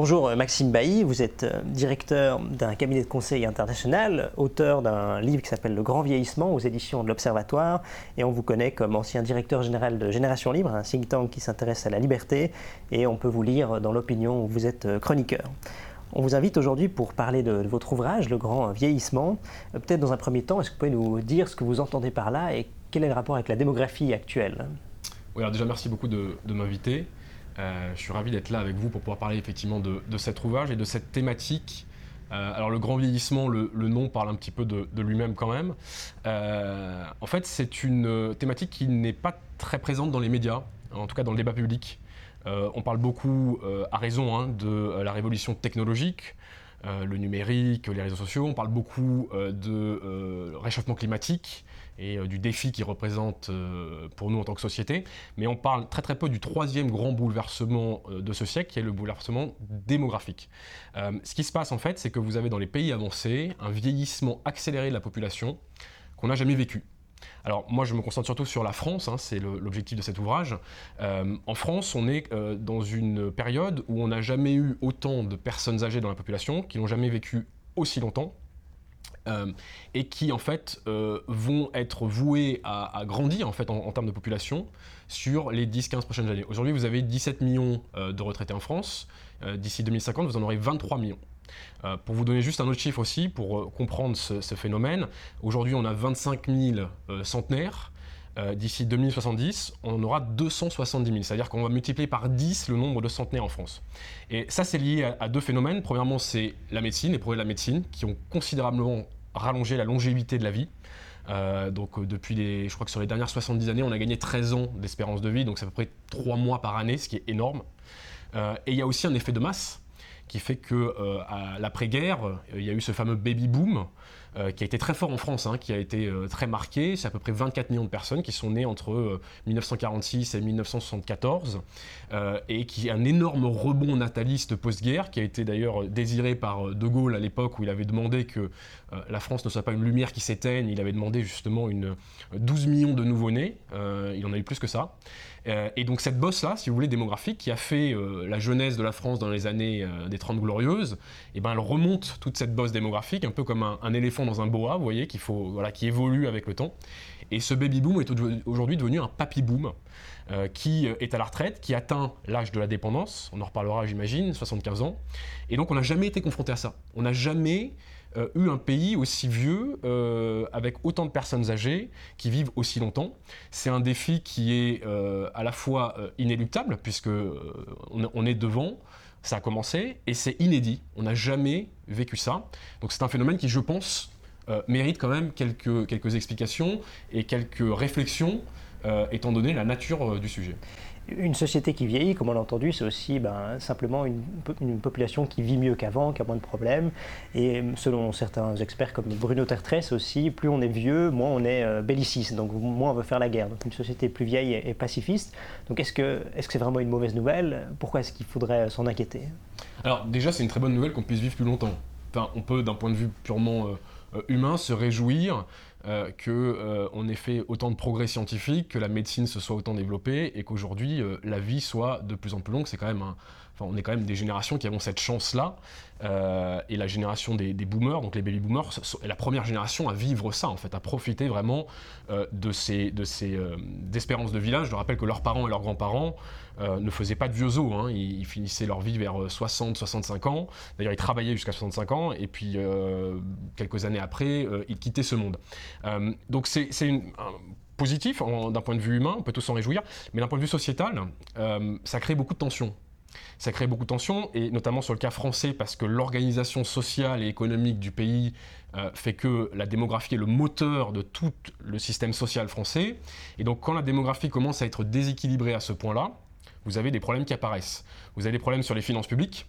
Bonjour Maxime Bailly, vous êtes directeur d'un cabinet de conseil international, auteur d'un livre qui s'appelle Le Grand Vieillissement aux éditions de l'Observatoire, et on vous connaît comme ancien directeur général de Génération Libre, un think tank qui s'intéresse à la liberté, et on peut vous lire dans l'opinion où vous êtes chroniqueur. On vous invite aujourd'hui pour parler de, votre ouvrage, Le Grand Vieillissement. Peut-être dans un premier temps, est-ce que vous pouvez nous dire ce que vous entendez par là et quel est le rapport avec la démographie actuelle? Oui, alors déjà merci beaucoup de, m'inviter. Euh, je suis ravi d'être là avec vous pour pouvoir parler effectivement de, cet ouvrage et de cette thématique. Euh, alors le grand vieillissement, le, nom parle un petit peu de, lui-même quand même. Euh, en fait, c'est une thématique qui n'est pas très présente dans les médias, en tout cas dans le débat public. On parle beaucoup, à raison, hein, de la révolution technologique, le numérique, les réseaux sociaux. On parle beaucoup de réchauffement climatique et du défi qu'il représente pour nous en tant que société. Mais on parle très très peu du troisième grand bouleversement de ce siècle, qui est le bouleversement démographique. ce qui se passe en fait, c'est que vous avez dans les pays avancés un vieillissement accéléré de la population qu'on n'a jamais vécu. Alors moi je me concentre surtout sur la France, hein, c'est l'objectif de cet ouvrage. Euh, en France, on est euh, dans une période où on n'a jamais eu autant de personnes âgées dans la population, qui n'ont jamais vécu aussi longtemps. Euh, et qui en fait vont être vouées à, grandir en fait en, termes de population sur les 10-15 prochaines années. Aujourd'hui, vous avez 17 millions de retraités en France. D'ici 2050, vous en aurez 23 millions. Euh, pour vous donner juste un autre chiffre aussi, pour euh, comprendre ce, phénomène, aujourd'hui on a 25 000 euh. D'ici 2070, on aura 270 000. C'est-à-dire qu'on va multiplier par 10 le nombre de centenaires en France. Et ça, c'est lié à, deux phénomènes. Premièrement, c'est la médecine, les progrès de la médecine, qui ont considérablement rallongé la longévité de la vie. donc depuis les, je crois que sur les dernières 70 années, on a gagné 13 ans d'espérance de vie, donc c'est à peu près 3 mois par année, ce qui est énorme. et il y a aussi un effet de masse qui fait que euh, à l'après-guerre, euh, il y a eu ce fameux baby boom euh, qui a été très fort en France, hein, qui a été très marqué. C'est à peu près 24 millions de personnes qui sont nées entre 1946 et 1974 et qui a un énorme rebond nataliste post-guerre qui a été d'ailleurs désiré par De Gaulle à l'époque où il avait demandé que la France ne soit pas une lumière qui s'éteigne. Il avait demandé justement une 12 millions de nouveau-nés. il en a eu plus que ça. Euh, et donc cette bosse-là, si vous voulez, démographique, qui a fait euh, la jeunesse de la France dans les années euh, des Trente Glorieuses, et eh ben elle remonte toute cette bosse démographique, un peu comme un, éléphant dans un boa, vous voyez, qu'il faut, voilà, qui évolue avec le temps. Et ce baby boom est aujourd'hui devenu un papy boom. qui est à la retraite, qui atteint l'âge de la dépendance, on en reparlera j'imagine, 75 ans, et donc on n'a jamais été confronté à ça. On n'a jamais euh, eu un pays aussi vieux, euh, avec autant de personnes âgées qui vivent aussi longtemps. C'est un défi qui est euh, à la fois inéluctable, puisque on, est devant, ça a commencé, et c'est inédit. On n'a jamais vécu ça. Donc c'est un phénomène qui, je pense, mérite quand même quelques, quelques explications et quelques réflexions, étant donné la nature du sujet. Une société qui vieillit, comme on l'a entendu, c'est aussi ben, simplement une, population qui vit mieux qu'avant, qui a moins de problèmes. Et selon certains experts comme Bruno Tertresse aussi, plus on est vieux, moins on est euh, belliciste, donc moins on veut faire la guerre. Donc une société plus vieille et, pacifiste. Donc est-ce que c'est -ce c'est vraiment une mauvaise nouvelle? Pourquoi est-ce qu'il faudrait s'en inquiéter? Alors déjà, c'est une très bonne nouvelle qu'on puisse vivre plus longtemps. Enfin, on peut, d'un point de vue purement euh, euh, humain, se réjouir euh, qu'on euh, ait fait autant de progrès scientifiques, que la médecine se soit autant développée et qu'aujourd'hui euh, la vie soit de plus en plus longue. C'est quand même on est quand même des générations qui avons cette chance-là. et la génération des, boomers, donc les baby boomers, est la première génération à vivre ça, en fait, à profiter vraiment de ces, de ces espérances de village. Je rappelle que leurs parents et leurs grands-parents ne faisaient pas de vieux os. Hein. Ils, finissaient leur vie vers 60-65 ans. D'ailleurs, ils travaillaient jusqu'à 65 ans. Et puis, quelques années après, ils quittaient ce monde. Euh, donc c'est positif d'un point de vue humain, on peut tous s'en réjouir, mais d'un point de vue sociétal, euh, ça crée beaucoup de tensions. Ça crée beaucoup de tensions, et notamment sur le cas français, parce que l'organisation sociale et économique du pays euh, fait que la démographie est le moteur de tout le système social français. Et donc quand la démographie commence à être déséquilibrée à ce point-là, vous avez des problèmes qui apparaissent. Vous avez des problèmes sur les finances publiques,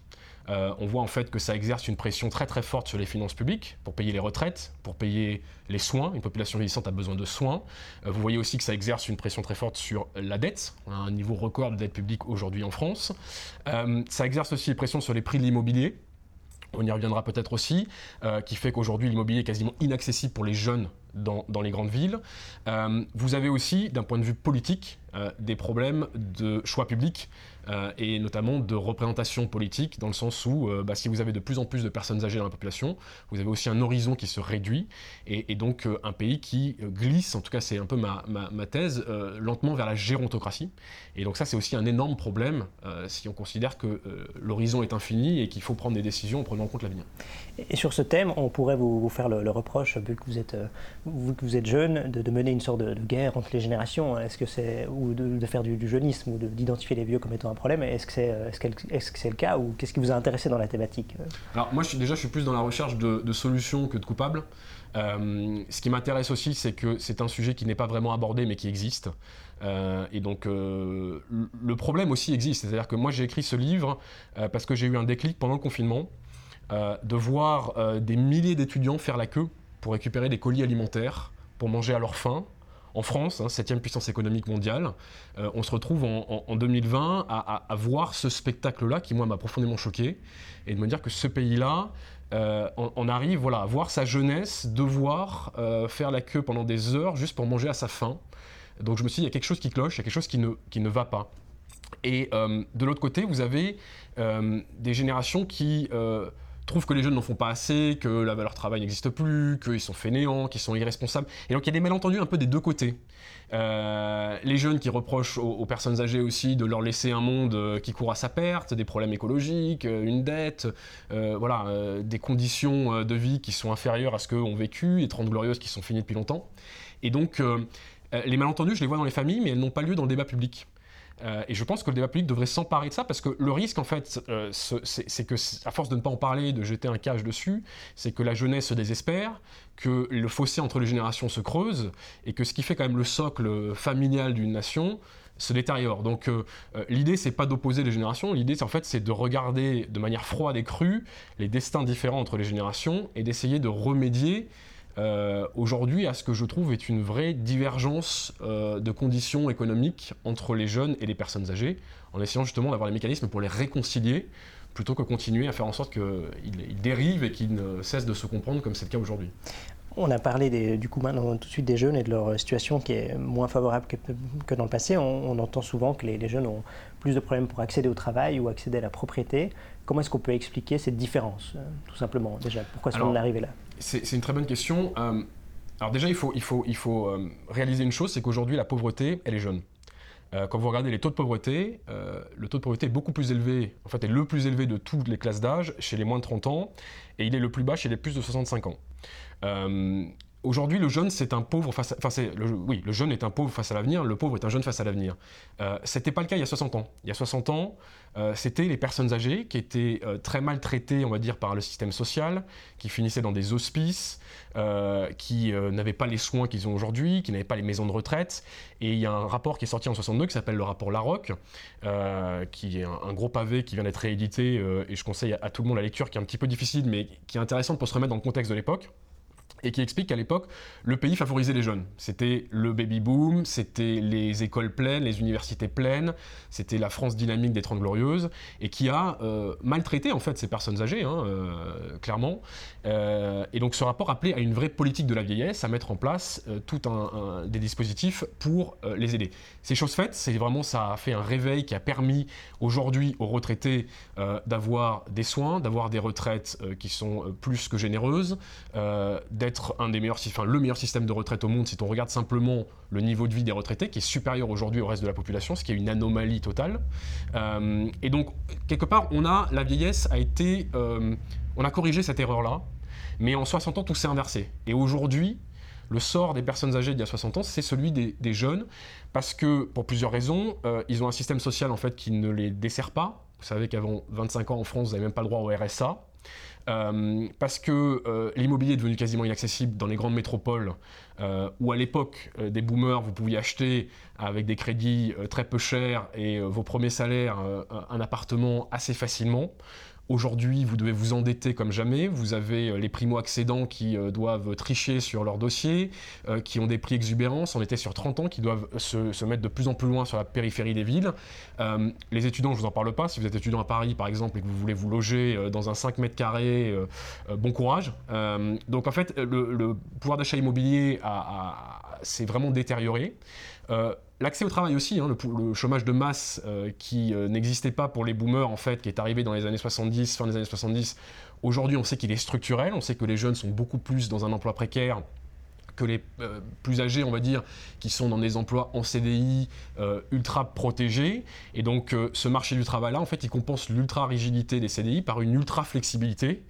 euh, on voit en fait que ça exerce une pression très très forte sur les finances publiques pour payer les retraites, pour payer les soins. Une population vieillissante a besoin de soins. Euh, vous voyez aussi que ça exerce une pression très forte sur la dette. Un niveau record de dette publique aujourd'hui en France. Euh, ça exerce aussi une pression sur les prix de l'immobilier on y reviendra peut-être aussi, qui fait qu'aujourd'hui l'immobilier est quasiment inaccessible pour les jeunes dans, les grandes villes. vous avez aussi, d'un point de vue politique, des problèmes de choix publics euh, et notamment de représentation politique, dans le sens où euh, bah, si vous avez de plus en plus de personnes âgées dans la population, vous avez aussi un horizon qui se réduit, et, donc euh, un pays qui glisse, en tout cas c'est un peu ma, thèse, lentement vers la gérontocratie. Et donc ça c'est aussi un énorme problème si on considère que l'horizon est infini et qu'il faut prendre des décisions en prenant en compte l'avenir. Et sur ce thème, on pourrait vous, faire le, reproche, vu que vous êtes, vu que vous êtes jeune, de, mener une sorte de, guerre entre les générations, est-ce que c'est ou de, faire du, du jeunisme ou d'identifier les vieux comme étant un problème. Est-ce que c'est est -ce c'est le cas ou qu'est-ce qui vous a intéressé dans la thématique euh? Alors moi, déjà, je suis plus dans la recherche de, solutions que de coupables. Euh, ce qui m'intéresse aussi, c'est que c'est un sujet qui n'est pas vraiment abordé, mais qui existe. Euh, et donc, le problème aussi existe. C'est-à-dire que moi, j'ai écrit ce livre parce que j'ai eu un déclic pendant le confinement de voir des milliers d'étudiants faire la queue pour récupérer des colis alimentaires, pour manger à leur faim, en France, hein, septième puissance économique mondiale, euh, on se retrouve en, 2020 à, voir ce spectacle-là qui, moi, m'a profondément choqué, et de me dire que ce pays-là, euh, on, arrive voilà, à voir sa jeunesse devoir euh, faire la queue pendant des heures juste pour manger à sa faim. Donc je me suis dit, il y a quelque chose qui cloche, il y a quelque chose qui ne, qui ne va pas. Et de l'autre côté, vous avez des générations qui trouvent que les jeunes n'en font pas assez, que la valeur travail n'existe plus, qu'ils sont fainéants, qu'ils sont irresponsables. Et donc il y a des malentendus un peu des deux côtés. Euh, les jeunes qui reprochent aux, personnes âgées aussi de leur laisser un monde euh, qui court à sa perte, des problèmes écologiques, euh, une dette, voilà, des conditions de vie qui sont inférieures à ce qu'ont vécu, les 30 glorieuses qui sont finies depuis longtemps. Et donc les malentendus, je les vois dans les familles, mais elles n'ont pas lieu dans le débat public. Euh, et je pense que le débat public devrait s'emparer de ça parce que le risque, en fait, euh, c'est que, à force de ne pas en parler, de jeter un cage dessus, c'est que la jeunesse se désespère, que le fossé entre les générations se creuse et que ce qui fait quand même le socle familial d'une nation se détériore. Donc euh, l'idée c'est pas d'opposer les générations, l'idée en fait c'est de regarder de manière froide et crue les destins différents entre les générations et d'essayer de remédier euh, aujourd'hui à ce que je trouve est une vraie divergence euh, de conditions économiques entre les jeunes et les personnes âgées, en essayant justement d'avoir les mécanismes pour les réconcilier, plutôt que continuer à faire en sorte qu'ils dérivent et qu'ils ne cessent de se comprendre comme c'est le cas aujourd'hui. On a parlé du coup maintenant tout de suite des jeunes et de leur situation qui est moins favorable que, dans le passé. On, entend souvent que les, jeunes ont plus de problèmes pour accéder au travail ou accéder à la propriété. Comment est-ce qu'on peut expliquer cette différence, euh, tout simplement Déjà, pourquoi est-ce qu'on est arrivé là? C'est une très bonne question. Euh, alors déjà, il faut, euh, réaliser une chose, c'est qu'aujourd'hui, la pauvreté, elle est jeune. quand vous regardez les taux de pauvreté, le taux de pauvreté est beaucoup plus élevé, en fait, est le plus élevé de toutes les classes d'âge chez les moins de 30 ans, et il est le plus bas chez les plus de 65 ans. Aujourd'hui, le jeune, c'est un pauvre face. Enfin, oui, le jeune est un pauvre face à l'avenir, le pauvre est un jeune face à l'avenir. Euh, C'était pas le cas il y a 60 ans. Il y a 60 ans, euh, c'était les personnes âgées qui étaient euh, très mal traitées, on va dire, par le système social, qui finissaient dans des hospices, euh, qui n'avaient pas les soins qu'ils ont aujourd'hui, qui n'avaient pas les maisons de retraite. Et il y a un rapport qui est sorti en 62 qui s'appelle le rapport Larocque, qui est un, gros pavé qui vient d'être réédité, et je conseille à tout le monde la lecture, qui est un petit peu difficile, mais qui est intéressante pour se remettre dans le contexte de l'époque et qui explique qu'à l'époque, le pays favorisait les jeunes. C'était le baby-boom, c'était les écoles pleines, les universités pleines, c'était la France dynamique des Trente Glorieuses, et qui a euh, maltraité en fait ces personnes âgées, hein, euh, clairement. Euh, et donc ce rapport appelait à une vraie politique de la vieillesse, à mettre en place tout un, des dispositifs pour les aider. Ces choses faites, c'est vraiment ça a fait un réveil qui a permis aujourd'hui aux retraités d'avoir des soins, d'avoir des retraites qui sont plus que généreuses, d'être un des meilleurs, enfin le meilleur système de retraite au monde si on regarde simplement le niveau de vie des retraités, qui est supérieur aujourd'hui au reste de la population, ce qui est une anomalie totale. Euh, et donc, quelque part, on a, la vieillesse a été, euh, on a corrigé cette erreur-là, mais en 60 ans, tout s'est inversé. Et aujourd'hui, le sort des personnes âgées d'il y a 60 ans, c'est celui des, jeunes, parce que, pour plusieurs raisons, euh, ils ont un système social en fait qui ne les dessert pas. Vous savez qu'avant 25 ans en France, vous n'avez même pas le droit au RSA. Euh, parce que euh, l'immobilier est devenu quasiment inaccessible dans les grandes métropoles, euh, où à l'époque des boomers, vous pouviez acheter avec des crédits très peu chers et vos premiers salaires un appartement assez facilement. Aujourd'hui, vous devez vous endetter comme jamais. Vous avez euh, les primo-accédants qui euh, doivent tricher sur leur dossier, euh, qui ont des prix exubérants. On était sur 30 ans, qui doivent se, mettre de plus en plus loin sur la périphérie des villes. les étudiants, je ne vous en parle pas. Si vous êtes étudiant à Paris, par exemple, et que vous voulez vous loger dans un 5 mètres carrés, bon courage. donc en fait, le, pouvoir d'achat immobilier s'est vraiment détérioré l'accès au travail aussi, hein, le, chômage de masse euh, qui euh, n'existait pas pour les boomers en fait, qui est arrivé dans les années 70, fin des années 70. Aujourd'hui, on sait qu'il est structurel, on sait que les jeunes sont beaucoup plus dans un emploi précaire que les plus âgés, on va dire, qui sont dans des emplois en CDI ultra protégés. Et donc, ce marché du travail-là, en fait, il compense l'ultra rigidité des CDI par une ultra flexibilité.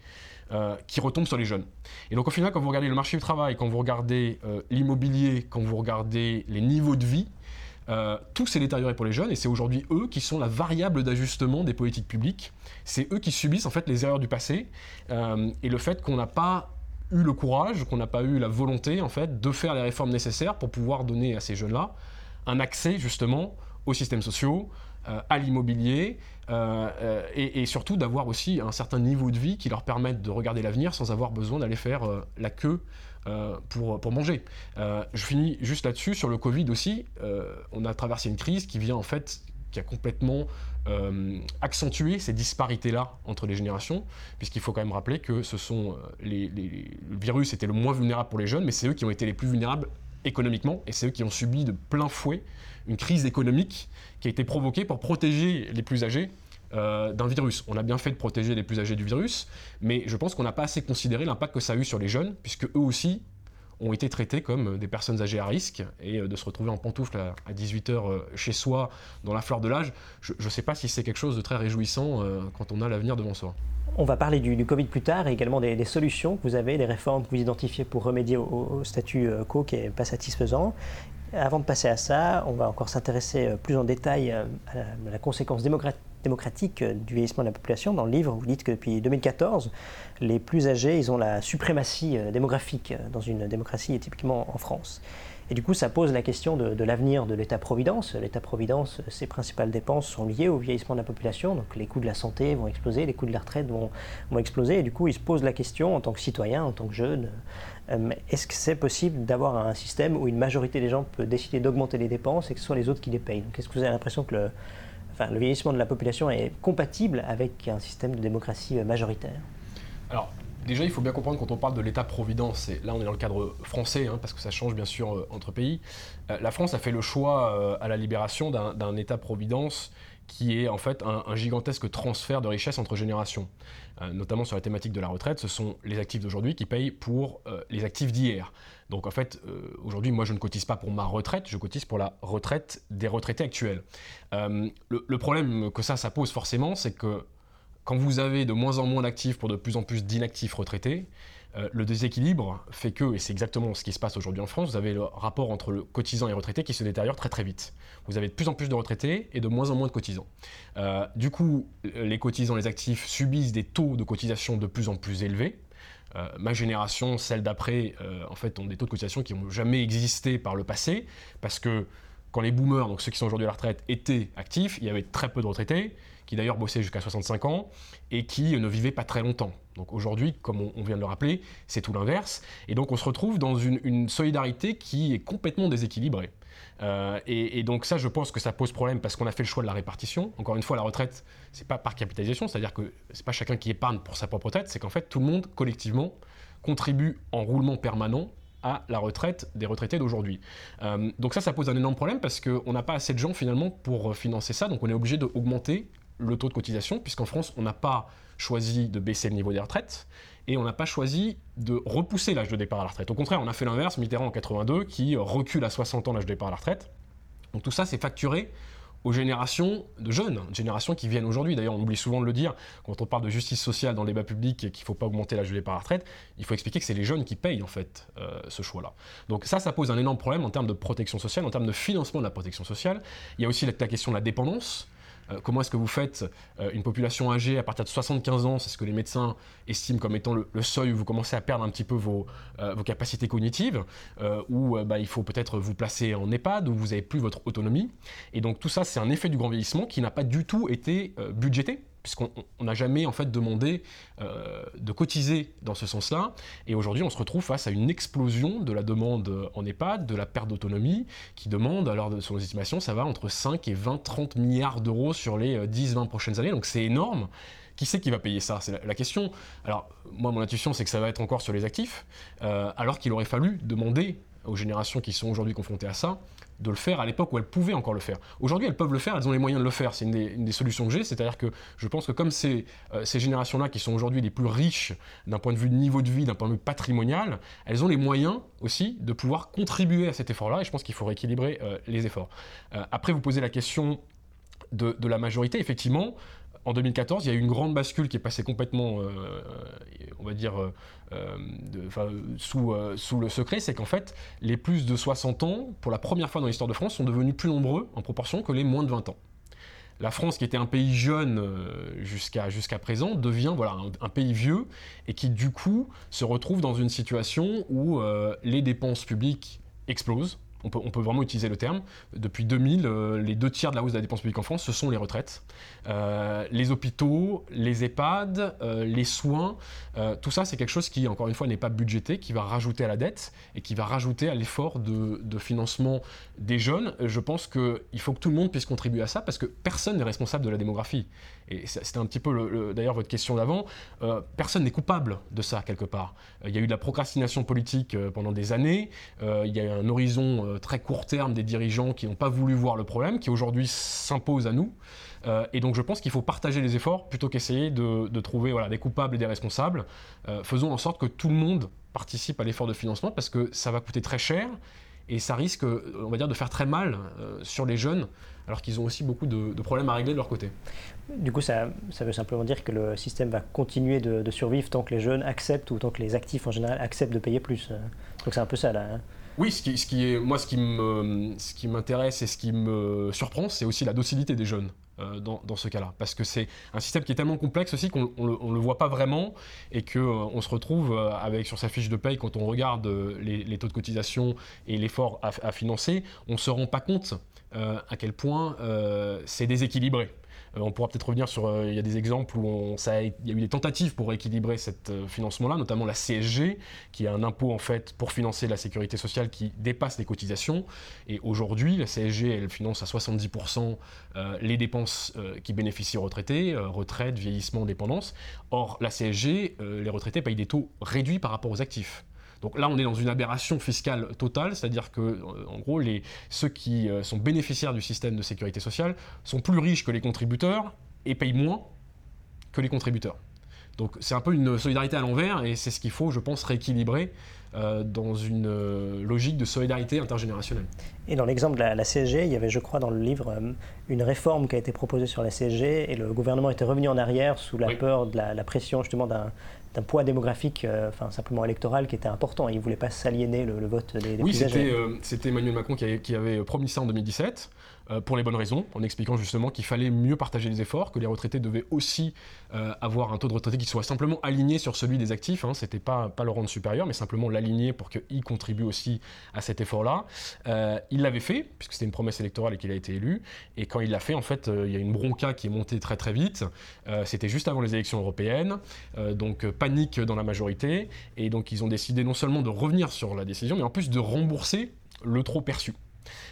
Euh, qui retombe sur les jeunes. Et donc au final, quand vous regardez le marché du travail, quand vous regardez euh, l'immobilier, quand vous regardez les niveaux de vie, euh, tout s'est détérioré pour les jeunes et c'est aujourd'hui eux qui sont la variable d'ajustement des politiques publiques. C'est eux qui subissent en fait les erreurs du passé et le fait qu'on n'a pas eu le courage, qu'on n'a pas eu la volonté en fait de faire les réformes nécessaires pour pouvoir donner à ces jeunes-là un accès justement aux systèmes sociaux, à l'immobilier, euh, euh, et, surtout d'avoir aussi un certain niveau de vie qui leur permette de regarder l'avenir sans avoir besoin d'aller faire euh, la queue pour, pour manger. je finis juste là-dessus, sur le Covid aussi, on a traversé une crise qui vient en fait, qui a complètement accentué ces disparités-là entre les générations, puisqu'il faut quand même rappeler que ce sont les, le virus était le moins vulnérable pour les jeunes, mais c'est eux qui ont été les plus vulnérables économiquement, et c'est eux qui ont subi de plein fouet une crise économique qui a été provoquée pour protéger les plus âgés euh, d'un virus. On a bien fait de protéger les plus âgés du virus, mais je pense qu'on n'a pas assez considéré l'impact que ça a eu sur les jeunes, puisque eux aussi ont été traités comme des personnes âgées à risque, et euh, de se retrouver en pantoufle à, 18h euh, chez soi, dans la fleur de l'âge, je ne sais pas si c'est quelque chose de très réjouissant quand on a l'avenir devant soi. On va parler du, Covid plus tard et également des, solutions que vous avez, des réformes que vous identifiez pour remédier au, statut quo qui n'est pas satisfaisant. Avant de passer à ça, on va encore s'intéresser euh, plus en détail euh, à la, conséquence démocratique euh, du vieillissement de la population. Dans le livre, vous dites que depuis 2014, les plus âgés, ils ont la suprématie démographique dans une démocratie, typiquement en France. Et du coup, ça pose la question de, l'avenir de l'État-providence. L'État-providence, ses principales dépenses sont liées au vieillissement de la population. Donc les coûts de la santé vont exploser, les coûts de la retraite vont, vont exploser. Et du coup, il se pose la question, en tant que citoyen, en tant que jeune, euh, est-ce que c'est possible d'avoir un système où une majorité des gens peut décider d'augmenter les dépenses et que ce soit les autres qui les payent? Est-ce que vous avez l'impression que le, le vieillissement de la population est compatible avec un système de démocratie majoritaire. Alors, déjà, il faut bien comprendre quand on parle de l'État-providence, et là on est dans le cadre français, hein, parce que ça change bien sûr euh, entre pays, euh, la France a fait le choix à la libération d'un État-providence qui est en fait un, gigantesque transfert de richesse entre générations. Euh, notamment sur la thématique de la retraite, ce sont les actifs d'aujourd'hui qui payent pour euh, les actifs d'hier. Donc en fait, euh, aujourd'hui, moi je ne cotise pas pour ma retraite, je cotise pour la retraite des retraités actuels. Le, problème que ça pose forcément, c'est que quand vous avez de moins en moins d'actifs pour de plus en plus d'inactifs retraités, euh, le déséquilibre fait que, et c'est exactement ce qui se passe aujourd'hui en France, vous avez le rapport entre le cotisant et retraité qui se détériore très très vite. Vous avez de plus en plus de retraités et de moins en moins de cotisants. Euh, du coup, les cotisants, les actifs subissent des taux de cotisation de plus en plus élevés. Euh, ma génération, celle d'après, en fait, ont des taux de cotisation qui n'ont jamais existé par le passé, parce que quand les boomers, donc ceux qui sont aujourd'hui à la retraite, étaient actifs, il y avait très peu de retraités, qui d'ailleurs bossaient jusqu'à 65 ans et qui ne vivaient pas très longtemps. Donc aujourd'hui, comme on, vient de le rappeler, c'est tout l'inverse. Et donc on se retrouve dans une, solidarité qui est complètement déséquilibrée. Euh, et, donc ça, je pense que ça pose problème parce qu'on a fait le choix de la répartition. Encore une fois, la retraite, c'est pas par capitalisation, c'est-à-dire que c'est pas chacun qui épargne pour sa propre retraite, c'est qu'en fait tout le monde collectivement contribue en roulement permanent à la retraite des retraités d'aujourd'hui. Euh, donc ça, ça pose un énorme problème parce qu'on n'a pas assez de gens finalement pour financer ça, donc on est obligé d'augmenter le taux de cotisation, puisqu'en France, on n'a pas choisi de baisser le niveau des retraites et on n'a pas choisi de repousser l'âge de départ à la retraite. Au contraire, on a fait l'inverse, Mitterrand en 82, qui recule à 60 ans l'âge de départ à la retraite. Donc tout ça, c'est facturé aux générations de jeunes, générations qui viennent aujourd'hui. D'ailleurs, on oublie souvent de le dire, quand on parle de justice sociale dans le débat public et qu'il ne faut pas augmenter l'âge de départ à la retraite, il faut expliquer que c'est les jeunes qui payent en fait euh, ce choix-là. Donc ça, ça pose un énorme problème en termes de protection sociale, en termes de financement de la protection sociale. Il y a aussi la question de la dépendance. Euh, comment est-ce que vous faites euh, une population âgée à partir de 75 ans, c'est ce que les médecins estiment comme étant le, seuil où vous commencez à perdre un petit peu vos, euh, capacités cognitives, où bah, il faut peut-être vous placer en EHPAD, où vous n'avez plus votre autonomie. Et donc tout ça, c'est un effet du grand vieillissement qui n'a pas du tout été budgété puisqu'on n'a jamais en fait demandé euh, de cotiser dans ce sens-là. Et aujourd'hui, on se retrouve face à une explosion de la demande en EHPAD, de la perte d'autonomie, qui demande, alors sur nos estimations, ça va entre 5 et 20, 30 milliards d'euros sur les 10, euh, 20 prochaines années. Donc c'est énorme. Qui c'est qui va payer ça? C'est la, question. Alors, moi, mon intuition, c'est que ça va être encore sur les actifs, euh, alors qu'il aurait fallu demander aux générations qui sont aujourd'hui confrontées à ça de le faire à l'époque où elles pouvaient encore le faire. Aujourd'hui, elles peuvent le faire, elles ont les moyens de le faire. C'est une, des solutions que j'ai, c'est-à-dire que je pense que comme ces, euh, ces générations-là, qui sont aujourd'hui les plus riches d'un point de vue de niveau de vie, d'un point de vue patrimonial, elles ont les moyens aussi de pouvoir contribuer à cet effort-là, et je pense qu'il faut rééquilibrer euh, les efforts. après, vous posez la question de la majorité, effectivement, en 2014, il y a eu une grande bascule qui est passée complètement, euh, on va dire, euh, euh, sous, le secret, c'est qu'en fait, les plus de 60 ans, pour la première fois dans l'histoire de France, sont devenus plus nombreux en proportion que les moins de 20 ans. La France, qui était un pays jeune jusqu'à jusqu'à présent, devient voilà, un, pays vieux et qui, du coup, se retrouve dans une situation où les dépenses publiques explosent on peut, vraiment utiliser le terme. Depuis 2000, euh, les deux tiers de la hausse de la dépense publique en France, ce sont les retraites. Euh, les hôpitaux, les EHPAD, euh, les soins, tout ça, c'est quelque chose qui, encore une fois, n'est pas budgété, qui va rajouter à la dette et qui va rajouter à l'effort de, de, financement des jeunes. Je pense qu'il faut que tout le monde puisse contribuer à ça parce que personne n'est responsable de la démographie et c'était un petit peu d'ailleurs votre question d'avant, euh, personne n'est coupable de ça quelque part. Euh, il y a eu de la procrastination politique euh, pendant des années, il y a eu un horizon très court terme des dirigeants qui n'ont pas voulu voir le problème, qui aujourd'hui s'impose à nous. et donc je pense qu'il faut partager les efforts plutôt qu'essayer de, trouver des coupables et des responsables. faisons en sorte que tout le monde participe à l'effort de financement parce que ça va coûter très cher et ça risque, on va dire, de faire très mal sur les jeunes alors qu'ils ont aussi beaucoup de, problèmes à régler de leur côté. Du coup, ça, veut simplement dire que le système va continuer de, survivre tant que les jeunes acceptent ou tant que les actifs en général acceptent de payer plus. Donc c'est un peu ça là. Hein. Oui, ce qui, est, moi, ce qui m'intéresse et ce qui me surprend, c'est aussi la docilité des jeunes. Euh, dans, ce cas-là. Parce que c'est un système qui est tellement complexe aussi qu'on ne le, voit pas vraiment et qu'on euh, se retrouve euh, avec sur sa fiche de paye, quand on regarde les, taux de cotisation et l'effort à, à, financer, on ne se rend pas compte à quel point c'est déséquilibré. Euh, on pourra peut-être revenir sur, il y a des exemples où il y a eu des tentatives pour équilibrer ce financement-là, notamment la CSG, qui est un impôt en fait pour financer la sécurité sociale qui dépasse les cotisations. Et aujourd'hui, la CSG, elle finance à 70% les dépenses qui bénéficient aux retraités, retraite, vieillissement, dépendance. Or, la CSG, les retraités payent des taux réduits par rapport aux actifs. Donc là, on est dans une aberration fiscale totale, c'est-à-dire que, euh, en gros, ceux qui euh, sont bénéficiaires du système de sécurité sociale sont plus riches que les contributeurs et payent moins que les contributeurs. Donc c'est un peu une solidarité à l'envers et c'est ce qu'il faut, je pense, rééquilibrer euh, dans une logique de solidarité intergénérationnelle. Et dans l'exemple de la, CSG, il y avait, je crois, dans le livre, une réforme qui a été proposée sur la CSG et le gouvernement était revenu en arrière sous la peur de la pression justement d'un d'un poids démographique, euh, enfin simplement électoral, qui était important. Il ne voulait pas s'aliéner le, vote des, des oui, c'était, euh, c'était Emmanuel Macron qui avait, qui avait, promis ça en 2017. Euh, pour les bonnes raisons, en expliquant justement qu'il fallait mieux partager les efforts, que les retraités devaient aussi euh, avoir un taux de retraité qui soit simplement aligné sur celui des actifs. Hein. C'était pas, pas le rendre supérieur, mais simplement l'aligner pour qu'il contribue aussi à cet effort-là. Euh, il l'avait fait, puisque c'était une promesse électorale et qu'il a été élu. Et quand il l'a fait, en fait, il y a une bronca qui est montée très très vite. C'était juste avant les élections européennes, donc panique dans la majorité. Et donc ils ont décidé non seulement de revenir sur la décision, mais en plus de rembourser le trop perçu.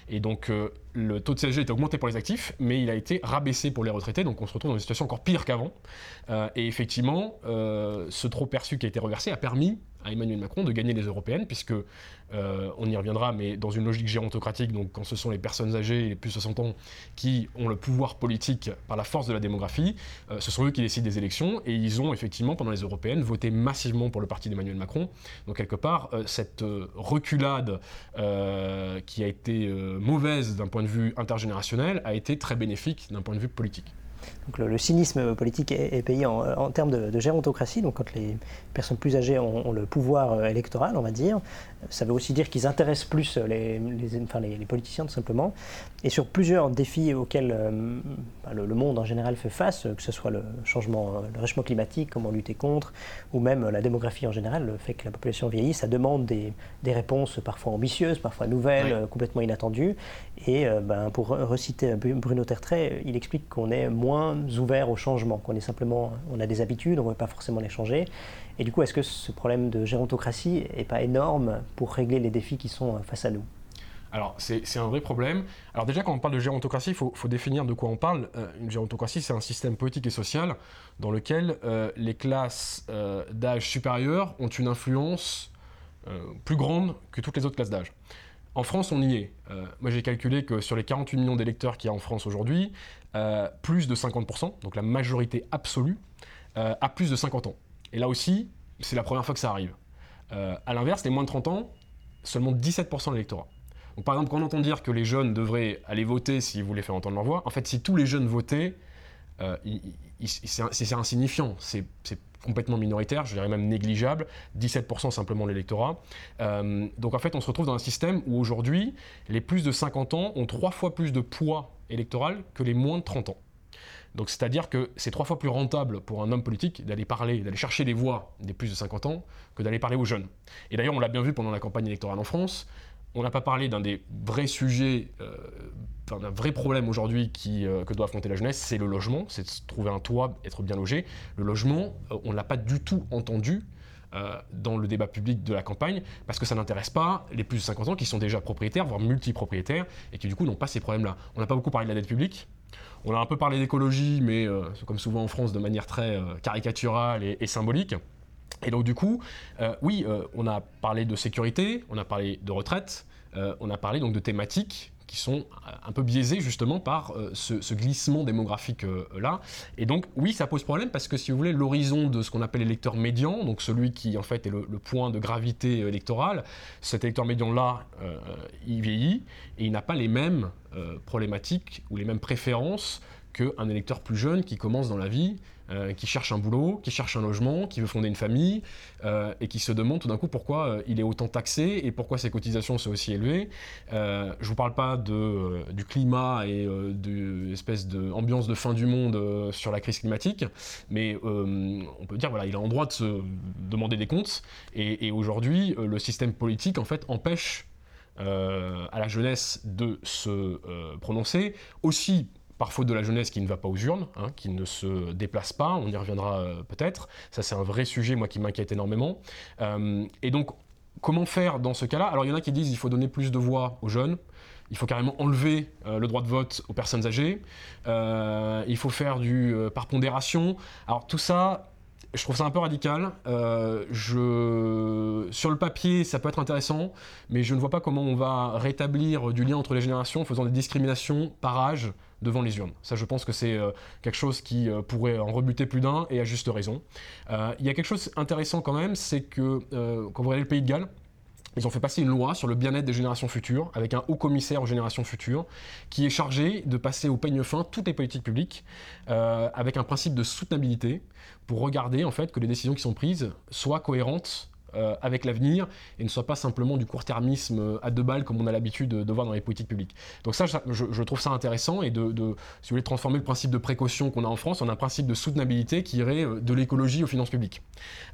Et donc le taux de CSG était augmenté pour les actifs, mais il a été rabaissé pour les retraités, donc on se retrouve dans une situation encore pire qu'avant. Euh, et effectivement, euh, ce trop perçu qui a été reversé a permis à Emmanuel Macron de gagner les européennes, puisque, euh, on y reviendra, mais dans une logique gérontocratique, donc quand ce sont les personnes âgées, les plus de 60 ans, qui ont le pouvoir politique par la force de la démographie, ce sont eux qui décident des élections, et ils ont effectivement, pendant les européennes, voté massivement pour le parti d'Emmanuel Macron. Donc quelque part, cette reculade qui a été mauvaise d'un point de vue intergénérationnel a été très bénéfique d'un point de vue politique. Donc le, cynisme politique est, payé en, termes de, gérontocratie, donc quand les personnes plus âgées ont, le pouvoir euh, électoral, on va dire. Ça veut aussi dire qu'ils intéressent plus les, les, politiciens, tout simplement. Et sur plusieurs défis auxquels euh, bah, le, monde en général fait face, que ce soit le changement, euh, le réchauffement climatique, comment lutter contre, ou même la démographie en général, le fait que la population vieillit, ça demande des, réponses parfois ambitieuses, parfois nouvelles, complètement inattendues. Et ben, pour reciter Bruno Tertrais, il explique qu'on est moins ouvert au changement, qu'on est simplement, on a des habitudes, on ne veut pas forcément les changer. Et du coup, est-ce que ce problème de gérontocratie n'est pas énorme pour régler les défis qui sont face à nous? Alors, c'est un vrai problème. Alors déjà, quand on parle de gérontocratie, il faut, définir de quoi on parle. Euh, une gérontocratie, c'est un système politique et social dans lequel euh, les classes euh, d'âge supérieur ont une influence plus grande que toutes les autres classes d'âge. En France, on y est. moi, j'ai calculé que sur les 48 millions d'électeurs qu'il y a en France aujourd'hui, plus de 50%, donc la majorité absolue, a plus de 50 ans. Et là aussi, c'est la première fois que ça arrive. A l'inverse, les moins de 30 ans, seulement 17% de l'électorat. Donc, par exemple, quand on entend dire que les jeunes devraient aller voter s'ils voulaient faire entendre leur voix, en fait, si tous les jeunes votaient, euh, c'est insignifiant, c'est complètement minoritaire, je dirais même négligeable, 17% simplement l'électorat. Euh, donc en fait, on se retrouve dans un système où aujourd'hui, les plus de 50 ans ont trois fois plus de poids électoral que les moins de 30 ans. Donc c'est-à-dire que c'est trois fois plus rentable pour un homme politique d'aller parler, d'aller chercher les voix des plus de 50 ans que d'aller parler aux jeunes. Et d'ailleurs, on l'a bien vu pendant la campagne électorale en France, on n'a pas parlé d'un des vrais sujets, euh, d'un vrai problème aujourd'hui euh, que doit affronter la jeunesse, c'est le logement, c'est trouver un toit, être bien logé. Le logement, euh, on ne l'a pas du tout entendu dans le débat public de la campagne, parce que ça n'intéresse pas les plus de 50 ans qui sont déjà propriétaires, voire multipropriétaires, et qui du coup n'ont pas ces problèmes-là. On n'a pas beaucoup parlé de la dette publique, on a un peu parlé d'écologie, mais comme souvent en France, de manière très caricaturale et symbolique. Et donc du coup, euh, oui, euh, on a parlé de sécurité, on a parlé de retraite, euh, on a parlé donc de thématiques qui sont un peu biaisées justement par ce, glissement démographique là. Et donc oui, ça pose problème parce que si vous voulez, l'horizon de ce qu'on appelle l'électeur médian, donc celui qui en fait est le, point de gravité électorale, cet électeur médian là, il vieillit et il n'a pas les mêmes problématiques ou les mêmes préférences qu'un électeur plus jeune qui commence dans la vie euh, qui cherche un boulot, qui cherche un logement, qui veut fonder une famille, euh, et qui se demande tout d'un coup pourquoi euh, il est autant taxé et pourquoi ses cotisations sont aussi élevées. je ne vous parle pas du climat et de l'espèce d'ambiance de fin du monde sur la crise climatique, mais on peut dire voilà, il a en droit de se demander des comptes, et, et aujourd'hui, le système politique en fait empêche à la jeunesse de se prononcer, aussi par faute de la jeunesse qui ne va pas aux urnes, hein, qui ne se déplace pas, on y reviendra euh, peut-être. Ça, c'est un vrai sujet, moi, qui m'inquiète énormément. Euh, et donc, comment faire dans ce cas-là? Alors, il y en a qui disent qu'il faut donner plus de voix aux jeunes. Il faut carrément enlever euh, le droit de vote aux personnes âgées. il faut faire du par pondération. Alors, tout ça, je trouve ça un peu radical. Sur le papier, ça peut être intéressant, mais je ne vois pas comment on va rétablir du lien entre les générations en faisant des discriminations par âge, devant les urnes. Ça, je pense que c'est euh, quelque chose qui euh, pourrait en rebuter plus d'un, et à juste raison. Euh, il y a quelque chose d'intéressant quand même, c'est que quand vous regardez le Pays de Galles, ils ont fait passer une loi sur le bien-être des générations futures, avec un haut commissaire aux générations futures, qui est chargé de passer au peigne fin toutes les politiques publiques, avec un principe de soutenabilité, pour regarder en fait que les décisions qui sont prises soient cohérentes euh, avec l'avenir et ne soit pas simplement du court-termisme euh, à deux balles comme on a l'habitude de, voir dans les politiques publiques. Donc ça, je, trouve ça intéressant et de, si vous voulez, transformer le principe de précaution qu'on a en France en un principe de soutenabilité qui irait euh, de l'écologie aux finances publiques.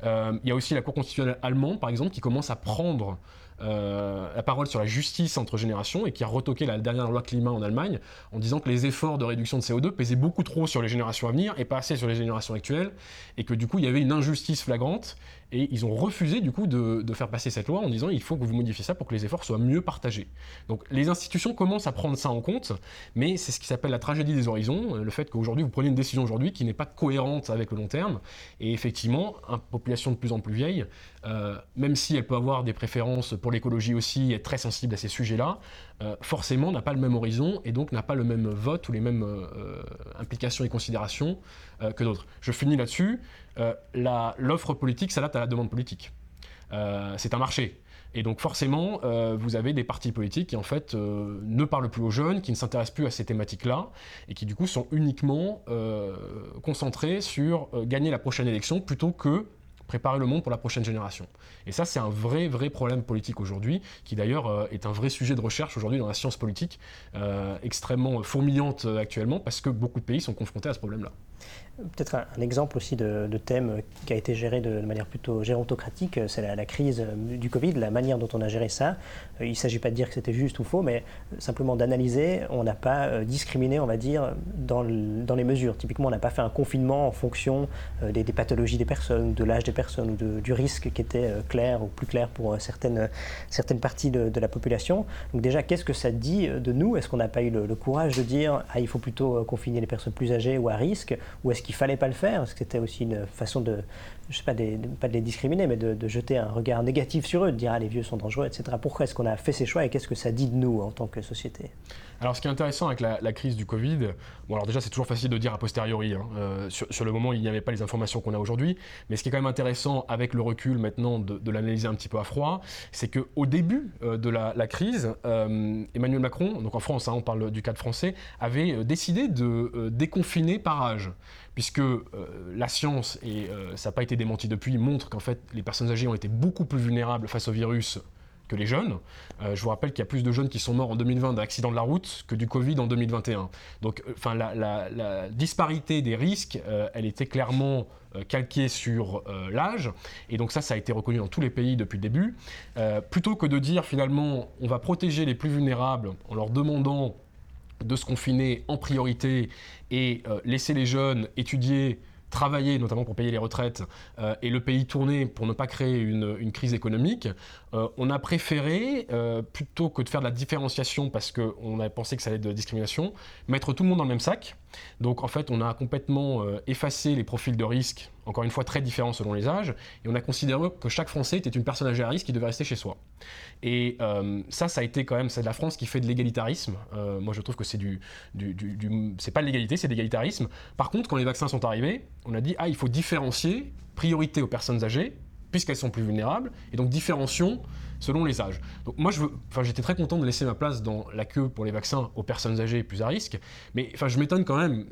il y a aussi la Cour constitutionnelle allemande, par exemple, qui commence à prendre la parole sur la justice entre générations et qui a retoqué la dernière loi climat en Allemagne en disant que les efforts de réduction de CO2 pesaient beaucoup trop sur les générations à venir et pas assez sur les générations actuelles et que du coup il y avait une injustice flagrante et ils ont refusé du coup de, faire passer cette loi en disant il faut que vous modifiez ça pour que les efforts soient mieux partagés. Donc les institutions commencent à prendre ça en compte, mais c'est ce qui s'appelle la tragédie des horizons, le fait qu'aujourd'hui vous prenez une décision aujourd'hui qui n'est pas cohérente avec le long terme. Et effectivement, une population de plus en plus vieille, euh, même si elle peut avoir des préférences pour l'écologie aussi, être très sensible à ces sujets-là, euh, forcément n'a pas le même horizon et donc n'a pas le même vote ou les mêmes euh, implications et considérations que d'autres. Je finis là-dessus. L'offre politique s'adapte à la demande politique. c'est un marché. Et donc forcément, vous avez des partis politiques qui en fait ne parlent plus aux jeunes, qui ne s'intéressent plus à ces thématiques-là, et qui du coup sont uniquement concentrés sur gagner la prochaine élection plutôt que préparer le monde pour la prochaine génération. Et ça, c'est un vrai, vrai problème politique aujourd'hui, qui d'ailleurs euh, est un vrai sujet de recherche aujourd'hui dans la science politique, euh, extrêmement fourmillante euh, actuellement, parce que beaucoup de pays sont confrontés à ce problème-là. Peut-être un, exemple aussi de, thème qui a été géré de, manière plutôt gérontocratique, c'est la, crise du Covid, la manière dont on a géré ça. Il ne s'agit pas de dire que c'était juste ou faux, mais simplement d'analyser. On n'a pas discriminé, on va dire, dans, dans, les mesures. Typiquement, on n'a pas fait un confinement en fonction des, pathologies des personnes, de l'âge des personnes ou du risque qui était clair ou plus clair pour certaines, certaines parties de, la population. Donc déjà, qu'est-ce que ça dit de nous? Est-ce qu'on n'a pas eu le, le, courage de dire ah, il faut plutôt confiner les personnes plus âgées ou à risque? Ou est-ce qu'il fallait pas le faire? Est-ce que c'était aussi une façon de, je sais pas, pas de les discriminer, mais de, jeter un regard négatif sur eux, de dire ah les vieux sont dangereux, etc. Pourquoi est-ce qu'on a fait ces choix et qu'est-ce que ça dit de nous en tant que société? Alors ce qui est intéressant avec la, crise du Covid, bon alors déjà c'est toujours facile de dire a posteriori, hein, euh, sur, le moment il n'y avait pas les informations qu'on a aujourd'hui, mais ce qui est quand même intéressant avec le recul maintenant de, l'analyser un petit peu à froid, c'est qu'au début euh, de la, crise, euh, Emmanuel Macron, donc en France, hein, on parle du cadre français, avait décidé de déconfiner par âge puisque euh, la science, et euh, ça n'a pas été démenti depuis, montre qu'en fait les personnes âgées ont été beaucoup plus vulnérables face au virus que les jeunes. Euh, je vous rappelle qu'il y a plus de jeunes qui sont morts en 2020 d'accidents de la route que du Covid en 2021. Donc enfin, la, disparité des risques, elle était clairement calquée sur l'âge, et donc ça, ça a été reconnu dans tous les pays depuis le début. plutôt que de dire finalement on va protéger les plus vulnérables en leur demandant de se confiner en priorité et euh, laisser les jeunes étudier travailler, notamment pour payer les retraites, euh, et le pays tourner pour ne pas créer une, crise économique, euh, on a préféré, plutôt que de faire de la différenciation parce qu'on avait pensé que ça allait être de la discrimination, mettre tout le monde dans le même sac donc en fait, on a complètement euh, effacé les profils de risque, encore une fois très différents selon les âges, et on a considéré que chaque Français était une personne âgée à risque qui devait rester chez soi. Et euh, ça, ça a été quand même, c'est la France qui fait de l'égalitarisme. Euh, moi, je trouve que c'est du, c'est pas de l'égalité, c'est de l'égalitarisme. Par contre, quand les vaccins sont arrivés, on a dit ah, il faut différencier, priorité aux personnes âgées, puisqu'elles sont plus vulnérables, et donc différencions selon les âges. Donc moi, j'étais très content de laisser ma place dans la queue pour les vaccins aux personnes âgées plus à risque, mais je m'étonne quand même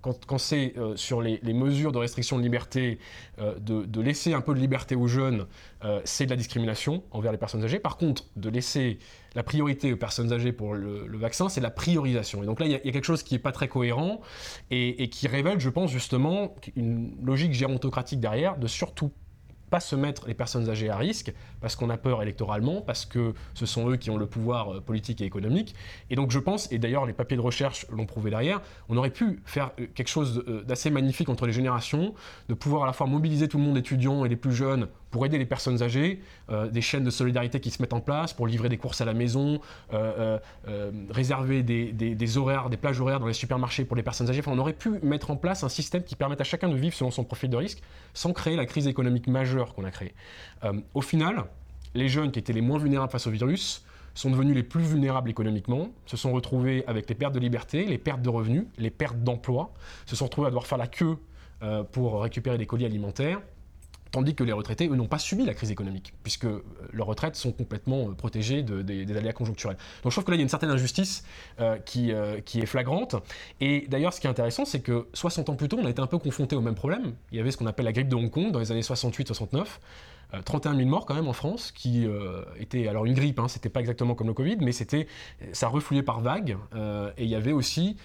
quand, c'est euh, sur les, mesures de restriction de liberté, euh, de, laisser un peu de liberté aux jeunes, euh, c'est de la discrimination envers les personnes âgées. Par contre, de laisser la priorité aux personnes âgées pour le, vaccin, c'est la priorisation. Et donc là, il y, a quelque chose qui n'est pas très cohérent et, et, qui révèle, je pense, justement, une logique gérontocratique derrière de surtout pas se mettre les personnes âgées à risque, parce qu'on a peur électoralement, parce que ce sont eux qui ont le pouvoir euh, politique et économique. Et donc je pense, et d'ailleurs les papiers de recherche l'ont prouvé derrière, on aurait pu faire euh, quelque chose euh, d'assez magnifique entre les générations, de pouvoir à la fois mobiliser tout le monde étudiant et les plus jeunes pour aider les personnes âgées, des chaînes de solidarité qui se mettent en place pour livrer des courses à la maison, réserver des, horaires, des plages horaires dans les supermarchés pour les personnes âgées. Enfin, on aurait pu mettre en place un système qui permette à chacun de vivre selon son profil de risque sans créer la crise économique majeure qu'on a créée. au final, les jeunes qui étaient les moins vulnérables face au virus sont devenus les plus vulnérables économiquement, se sont retrouvés avec les pertes de liberté, les pertes de revenus, les pertes d'emploi, se sont retrouvés à devoir faire la queue euh, pour récupérer des colis alimentaires, tandis que les retraités, eux, n'ont pas subi la crise économique, puisque euh, leurs retraites sont complètement euh, protégées des, aléas conjoncturels. Donc je trouve que là, il y a une certaine injustice qui, qui est flagrante. Et d'ailleurs, ce qui est intéressant, c'est que 60 ans plus tôt, on a été un peu confronté au même problème. Il y avait ce qu'on appelle la grippe de Hong Kong dans les années 68-69. 31 euh, 000 morts quand même en France, qui euh, était alors une grippe, hein, c'était pas exactement comme le Covid, mais c'était ça refluait par vagues. Euh, et il y avait aussi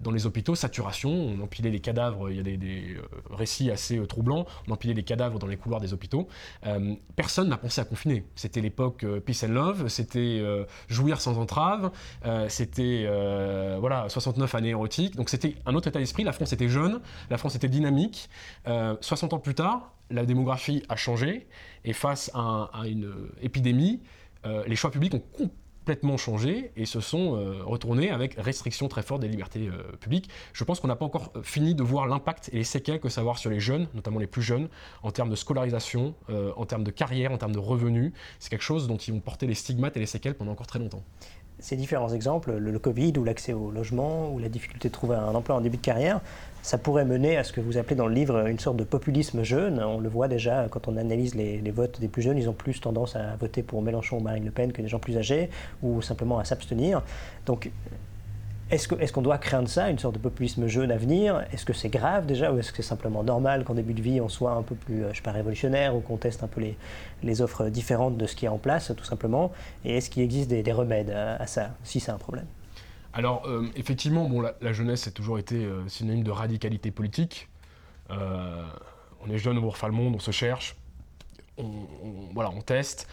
dans les hôpitaux saturation, on empilait les cadavres, il y a des, récits assez troublants, on empilait les cadavres dans les couloirs des hôpitaux. personne n'a pensé à confiner. C'était l'époque peace and love, c'était jouir sans entrave, c'était voilà 69 années érotiques. Donc c'était un autre état d'esprit. La France était jeune, la France était dynamique. 60 ans plus tard, la démographie a changé et face à, une épidémie, euh, les choix publics ont complètement changé et se sont euh, retournés avec restrictions très fortes des libertés euh, publiques. Je pense qu'on n'a pas encore fini de voir l'impact et les séquelles que ça va avoir sur les jeunes, notamment les plus jeunes, en termes de scolarisation, en termes de carrière, en termes de revenus. C'est quelque chose dont ils vont porter les stigmates et les séquelles pendant encore très longtemps ces différents exemples, le, Covid ou l'accès au logement ou la difficulté de trouver un emploi en début de carrière, ça pourrait mener à ce que vous appelez dans le livre une sorte de populisme jeune. On le voit déjà quand on analyse les, votes des plus jeunes, ils ont plus tendance à voter pour Mélenchon ou Marine Le Pen que des gens plus âgés ou simplement à s'abstenir. Donc est-ce qu'on doit craindre ça, une sorte de populisme jeune à venir? Est-ce que c'est grave déjà ou est-ce que c'est simplement normal qu'en début de vie on soit un peu plus, je sais révolutionnaire ou qu'on teste un peu les, offres différentes de ce qui est en place tout simplement? Et est-ce qu'il existe des, remèdes à, ça, si c'est un problème? Alors, euh, effectivement, bon, la, jeunesse a toujours été euh, synonyme de radicalité politique. Euh, on est jeune, on refait le monde, on se cherche, on, voilà, on teste.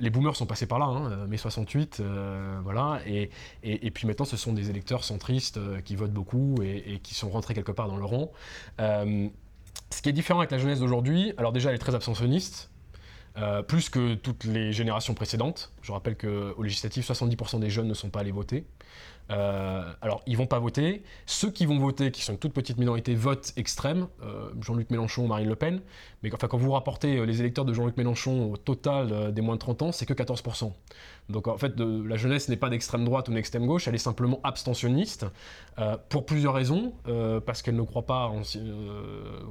les boomers sont passés par là, hein, mai 68, voilà, et, et, puis maintenant ce sont des électeurs centristes qui votent beaucoup et, qui sont rentrés quelque part dans le rang. ce qui est différent avec la jeunesse d'aujourd'hui, alors déjà elle est très abstentionniste, plus que toutes les générations précédentes. Je rappelle qu'au législatif, 70% des jeunes ne sont pas allés voter. Euh, alors, ils vont pas voter. Ceux qui vont voter, qui sont une toute petite minorité, votent extrême. Euh, Jean-Luc Mélenchon Marine Le Pen. Mais quand vous rapportez euh, les électeurs de Jean-Luc Mélenchon au total des moins de 30 ans, c'est que 14%. Donc en fait, la jeunesse n'est pas d'extrême droite ou d'extrême gauche, elle est simplement abstentionniste, pour plusieurs raisons. parce qu'elle ne croit pas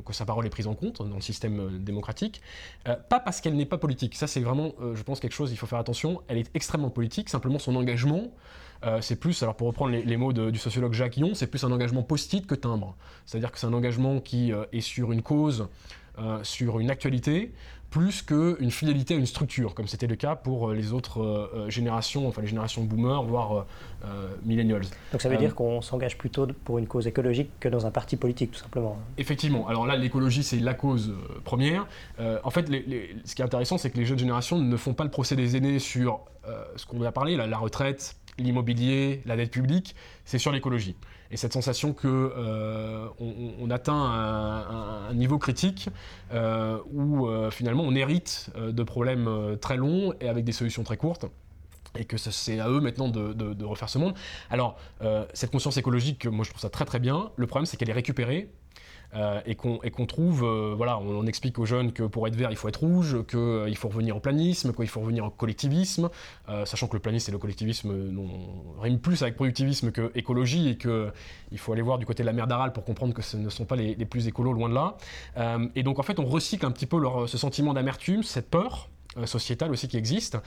que sa parole est prise en compte dans le système démocratique. pas parce qu'elle n'est pas politique. Ça, c'est vraiment, je pense, quelque chose, il faut faire attention. Elle est extrêmement politique, simplement son engagement. Euh, c'est plus, alors pour reprendre les, mots du sociologue Jacques Yon, c'est plus un engagement post-it que timbre. C'est-à-dire que c'est un engagement qui euh, est sur une cause, euh, sur une actualité, plus qu'une fidélité à une structure, comme c'était le cas pour les autres générations, enfin les générations boomers, voire millennials. Donc ça veut dire qu'on s'engage plutôt pour une cause écologique que dans un parti politique, tout simplement. Effectivement. Alors là, l'écologie, c'est la cause première. en fait, ce qui est intéressant, c'est que les jeunes générations ne font pas le procès des aînés sur ce qu'on a parlé, la retraite, l'immobilier, la dette publique, c'est sur l'écologie. Et cette sensation que euh, on, atteint un, niveau critique euh, où euh, finalement on hérite de problèmes très longs et avec des solutions très courtes et que c'est à eux maintenant de, de, refaire ce monde. Alors, cette conscience écologique, moi je trouve ça très très bien. Le problème, c'est qu'elle est récupérée euh, et qu'on trouve, euh, voilà, on, explique aux jeunes que pour être vert, il faut être rouge, qu'il euh, faut revenir au planisme, qu'il faut revenir au collectivisme, sachant que le planisme et le collectivisme riment plus avec productivisme que écologie et qu'il faut aller voir du côté de la mer d'Aral pour comprendre que ce ne sont pas les, plus écolos, loin de là. et donc en fait, on recycle un petit peu ce sentiment d'amertume, cette peur, euh, sociétale aussi qui existe,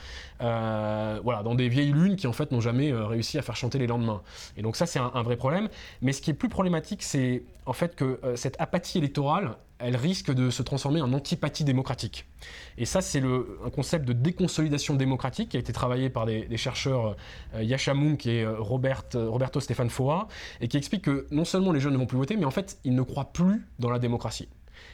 euh, voilà, dans des vieilles lunes qui en fait n'ont jamais euh, réussi à faire chanter les lendemains. Et donc ça c'est un, vrai problème. Mais ce qui est plus problématique, c'est en fait que cette apathie électorale, elle risque de se transformer en antipathie démocratique. Et ça, c'est un concept de déconsolidation démocratique qui a été travaillé par des, chercheurs euh, Yasha et Robert, Roberto Stéphane Foa, et qui explique que non seulement les jeunes ne vont plus voter, mais en fait, ils ne croient plus dans la démocratie.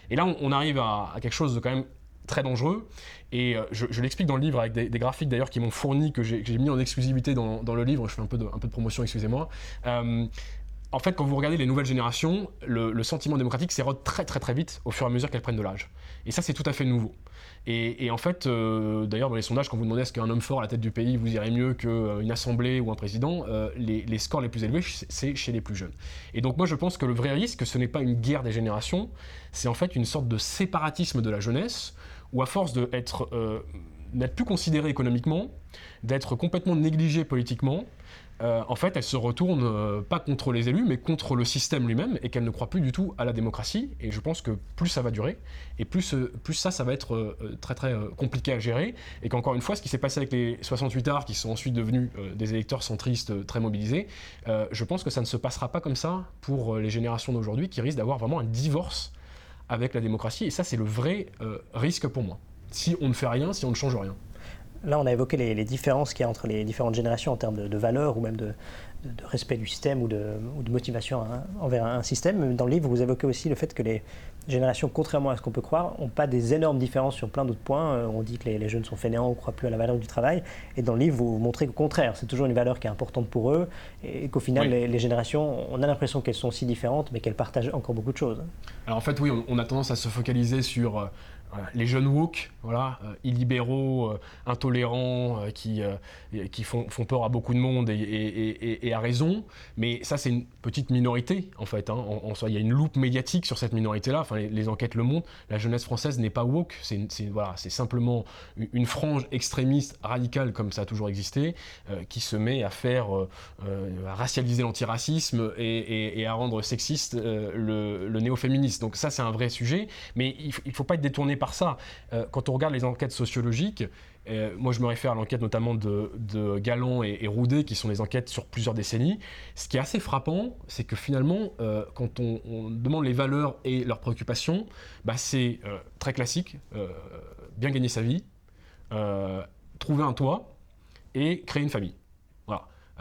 Et là, on, arrive à, quelque chose de quand même très dangereux. Et euh, je, l'explique dans le livre avec des, graphiques d'ailleurs qui m'ont fourni, que j'ai mis en exclusivité dans, le livre. Je fais un peu de, un peu de promotion, excusez-moi. Euh, en fait, quand vous regardez les nouvelles générations, le, sentiment démocratique s'érode très très très vite au fur et à mesure qu'elles prennent de l'âge. Et ça, c'est tout à fait nouveau. Et, en fait, euh, d'ailleurs, dans les sondages, quand vous demandez est-ce qu'un homme fort à la tête du pays vous irait mieux qu'une assemblée ou un président, les, les, scores les plus élevés, c'est chez les plus jeunes. Et donc moi, je pense que le vrai risque, ce n'est pas une guerre des générations, c'est en fait une sorte de séparatisme de la jeunesse où à force d'être euh, plus considérée économiquement, d'être complètement négligée politiquement, euh, en fait, elle se retourne euh, pas contre les élus, mais contre le système lui-même, et qu'elle ne croit plus du tout à la démocratie. Et je pense que plus ça va durer, et plus, plus ça, ça va être très très compliqué à gérer. Et qu'encore une fois, ce qui s'est passé avec les 68 arts, qui sont ensuite devenus des électeurs centristes très mobilisés, je pense que ça ne se passera pas comme ça pour les générations d'aujourd'hui, qui risquent d'avoir vraiment un divorce avec la démocratie. Et ça, c'est le vrai euh, risque pour moi. Si on ne fait rien, si on ne change rien. Là, on a évoqué les, différences qu'il y a entre les différentes générations en termes de, valeurs ou même de, respect du système ou de, motivation envers un, système. Dans le livre, vous évoquez aussi le fait que les générations, contrairement à ce qu'on peut croire, n'ont pas des énormes différences sur plein d'autres points. Euh, on dit que les, jeunes sont fainéants, on ne croit plus à la valeur du travail. Et dans le livre, vous montrez qu'au contraire, c'est toujours une valeur qui est importante pour eux et qu'au final, les, générations, on a l'impression qu'elles sont si différentes, mais qu'elles partagent encore beaucoup de choses. Alors en fait, oui, on, a tendance à se focaliser sur euh, les jeunes woke, voilà, euh, illibéraux, euh, intolérants, euh, qui, qui font, font, peur à beaucoup de monde et, à raison. Mais ça, c'est une petite minorité, en fait. Hein. En, il y a une loupe médiatique sur cette minorité-là. Enfin, les, enquêtes le montrent. La jeunesse française n'est pas woke. C'est voilà, simplement une frange extrémiste radicale, comme ça a toujours existé, qui se met à faire, racialiser l'antiracisme et, à rendre sexiste le, le néo-féminisme. Donc ça, c'est un vrai sujet. Mais il ne faut pas être détourné par ça. Euh, quand on regarde les enquêtes sociologiques, euh, moi je me réfère à l'enquête notamment de, de Galland et, Roudet, qui sont des enquêtes sur plusieurs décennies. Ce qui est assez frappant, c'est que finalement, euh, quand on, demande les valeurs et leurs préoccupations, bah, c'est très classique, bien gagner sa vie, trouver un toit et créer une famille.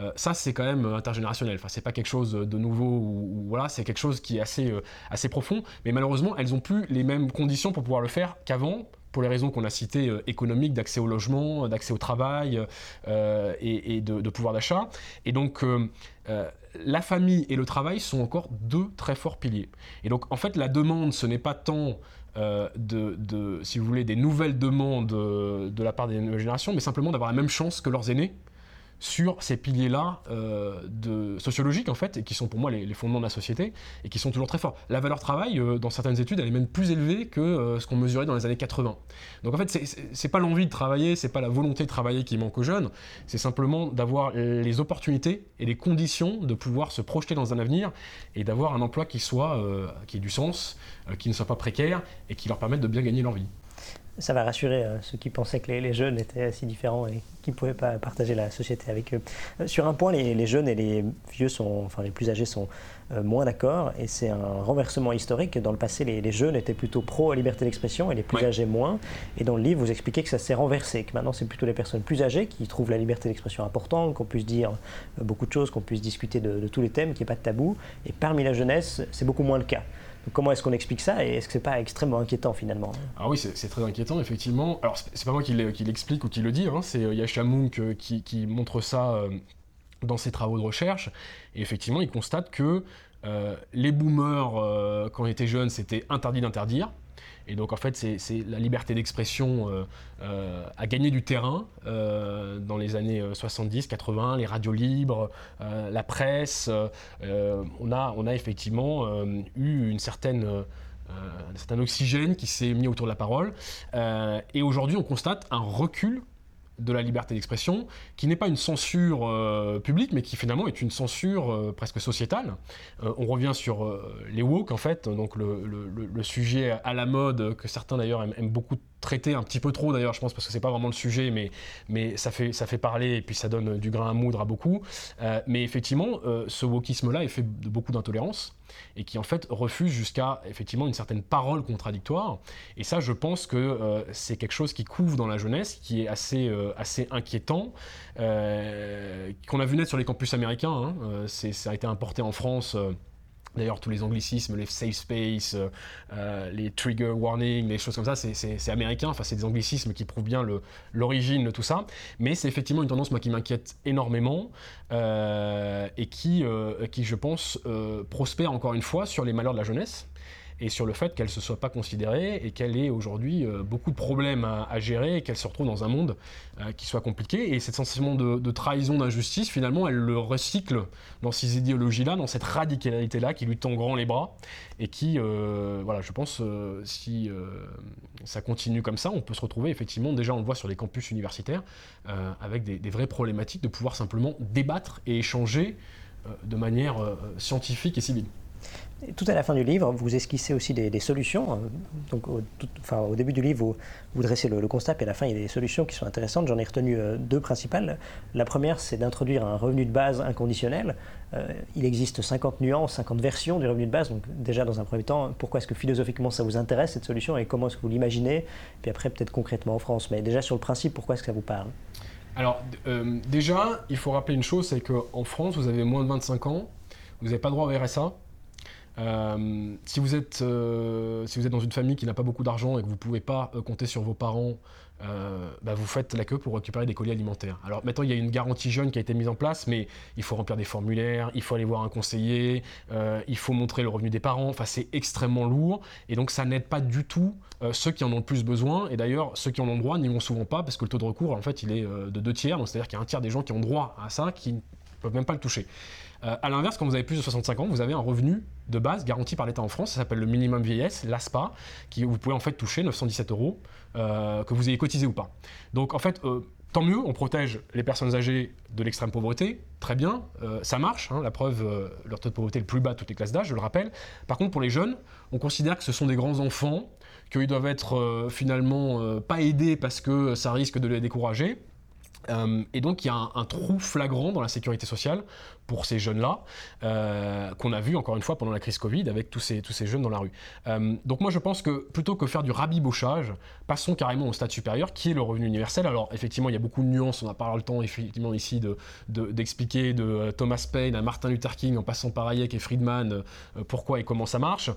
Euh, ça, c'est quand même intergénérationnel. Enfin, c'est pas quelque chose de nouveau ou, voilà, c'est quelque chose qui est assez, euh, assez profond. Mais malheureusement, elles ont plus les mêmes conditions pour pouvoir le faire qu'avant pour les raisons qu'on a citées économiques, d'accès au logement, d'accès au travail et, de, pouvoir d'achat. Et donc la famille et le travail sont encore deux très forts piliers. Et donc en fait la demande, ce n'est pas tant de, si vous voulez, des nouvelles demandes de la part des nouvelles générations, mais simplement d'avoir la même chance que leurs aînés sur ces piliers-là euh, de sociologiques en fait, et qui sont pour moi les, fondements de la société, et qui sont toujours très forts. La valeur travail, euh, dans certaines études, elle est même plus élevée que euh, ce qu'on mesurait dans les années 80. Donc en fait, c'est pas l'envie de travailler, c'est pas la volonté de travailler qui manque aux jeunes, c'est simplement d'avoir les opportunités et les conditions de pouvoir se projeter dans un avenir et d'avoir un emploi qui soit, qui ait du sens, qui ne soit pas précaire et qui leur permette de bien gagner leur vie ça va rassurer euh, ceux qui pensaient que les, jeunes étaient si différents et qui ne pouvaient pas partager la société avec eux. Euh, sur un point, les, jeunes et les vieux sont, enfin les plus âgés sont euh, moins d'accord et c'est un renversement historique. Dans le passé, les, jeunes étaient plutôt pro-liberté d'expression et les plus âgés moins. Et dans le livre, vous expliquez que ça s'est renversé, que maintenant c'est plutôt les personnes plus âgées qui trouvent la liberté d'expression importante, qu'on puisse dire beaucoup de choses, qu'on puisse discuter de, de tous les thèmes, qu'il n'y ait pas de tabou. Et parmi la jeunesse, c'est beaucoup moins le cas comment est-ce qu'on explique ça et est-ce que c'est pas extrêmement inquiétant finalement? Ah oui, c'est très inquiétant effectivement. Alors c'est pas moi qui l'explique ou qui le dit, hein, c'est euh, Yasha Munk euh, qui, montre ça euh, dans ses travaux de recherche. Et effectivement, il constate que les boomers, quand ils étaient jeunes, c'était interdit d'interdire. Et donc en fait, c'est la liberté d'expression euh, euh, a gagné du terrain euh, dans les années 70, 80, les radios libres, la presse. on, a, effectivement eu un certain oxygène qui s'est mis autour de la parole. et aujourd'hui, on constate un recul de la liberté d'expression, qui n'est pas une censure euh, publique, mais qui finalement est une censure euh, presque sociétale. Euh, on revient sur les woke, en fait, donc le, sujet à la mode que certains d'ailleurs aiment, beaucoup traiter, un petit peu trop d'ailleurs, je pense, parce que c'est pas vraiment le sujet, mais, mais ça, fait, ça fait parler et puis ça donne du grain à moudre à beaucoup. mais effectivement, ce wokisme-là est fait de beaucoup d'intolérance et qui en fait refuse jusqu'à effectivement une certaine parole contradictoire. Et ça, je pense que euh, c'est quelque chose qui couvre dans la jeunesse, qui est assez, euh, assez inquiétant, euh, qu'on a vu naître sur les campus américains. Hein. ça a été importé en France. D'ailleurs, tous les anglicismes, les safe space, euh, euh, les trigger warning, les choses comme ça, c'est américain. Enfin, c'est des anglicismes qui prouvent bien l'origine de tout ça. Mais c'est effectivement une tendance moi, qui m'inquiète énormément euh, et qui, qui, je pense, prospère encore une fois sur les malheurs de la jeunesse et sur le fait qu'elle ne se soit pas considérée et qu'elle ait aujourd'hui euh, beaucoup de problèmes à, gérer et qu'elle se retrouve dans un monde euh, qui soit compliqué. Et cette sensation de, trahison, d'injustice, finalement, elle le recycle dans ces idéologies-là, dans cette radicalité-là qui lui tend grand les bras et qui, euh, voilà, je pense, si ça continue comme ça, on peut se retrouver effectivement, déjà on le voit sur les campus universitaires, avec des, des vraies problématiques de pouvoir simplement débattre et échanger de manière scientifique et civile. Tout à la fin du livre, vous esquissez aussi des, solutions. Euh, donc, au, début du livre, vous, dressez le, constat, et à la fin, il y a des solutions qui sont intéressantes. J'en ai retenu euh, deux principales. La première, c'est d'introduire un revenu de base inconditionnel. Euh, il existe 50 nuances, 50 versions du revenu de base. Donc, déjà, dans un premier temps, pourquoi est-ce que philosophiquement ça vous intéresse cette solution et comment est-ce que vous l'imaginez? Puis après, peut-être concrètement en France. Mais déjà, sur le principe, pourquoi est-ce que ça vous parle? Alors, déjà, il faut rappeler une chose c'est qu'en France, vous avez moins de 25 ans, vous n'avez pas droit au RSA. Euh, si, vous êtes, euh, si vous êtes dans une famille qui n'a pas beaucoup d'argent et que vous ne pouvez pas euh, compter sur vos parents, bah, vous faites la queue pour récupérer des colis alimentaires. Alors maintenant, il y a une garantie jeune qui a été mise en place, mais il faut remplir des formulaires, il faut aller voir un conseiller, il faut montrer le revenu des parents. Enfin, c'est extrêmement lourd et donc ça n'aide pas du tout ceux qui en ont le plus besoin. Et d'ailleurs, ceux qui en ont droit n'y vont souvent pas parce que le taux de recours, en fait, il est de deux tiers. C'est-à-dire qu'il y a un tiers des gens qui ont droit à ça qui ne peuvent même pas le toucher. Euh, à l'inverse, quand vous avez plus de 65 ans, vous avez un revenu de base garanti par l'État en France, ça s'appelle le minimum vieillesse, l'ASPA, qui vous pouvez en fait toucher 917 euros, euh, que vous ayez cotisé ou pas. Donc en fait, euh, tant mieux, on protège les personnes âgées de l'extrême pauvreté, très bien, ça marche, hein, la preuve, leur taux de pauvreté est le plus bas de toutes les classes d'âge, je le rappelle. Par contre, pour les jeunes, on considère que ce sont des grands enfants, qu'ils doivent être finalement pas aidés parce que ça risque de les décourager. et donc il y a un, trou flagrant dans la sécurité sociale pour ces jeunes-là, euh, qu'on a vu encore une fois pendant la crise Covid avec tous ces, tous ces jeunes dans la rue. Euh, donc moi je pense que plutôt que faire du rabibochage, passons carrément au stade supérieur qui est le revenu universel. Alors effectivement il y a beaucoup de nuances, on n'a pas le temps effectivement ici d'expliquer de, de, euh, Thomas Paine à Martin Luther King en passant par Hayek et Friedman pourquoi et comment ça marche.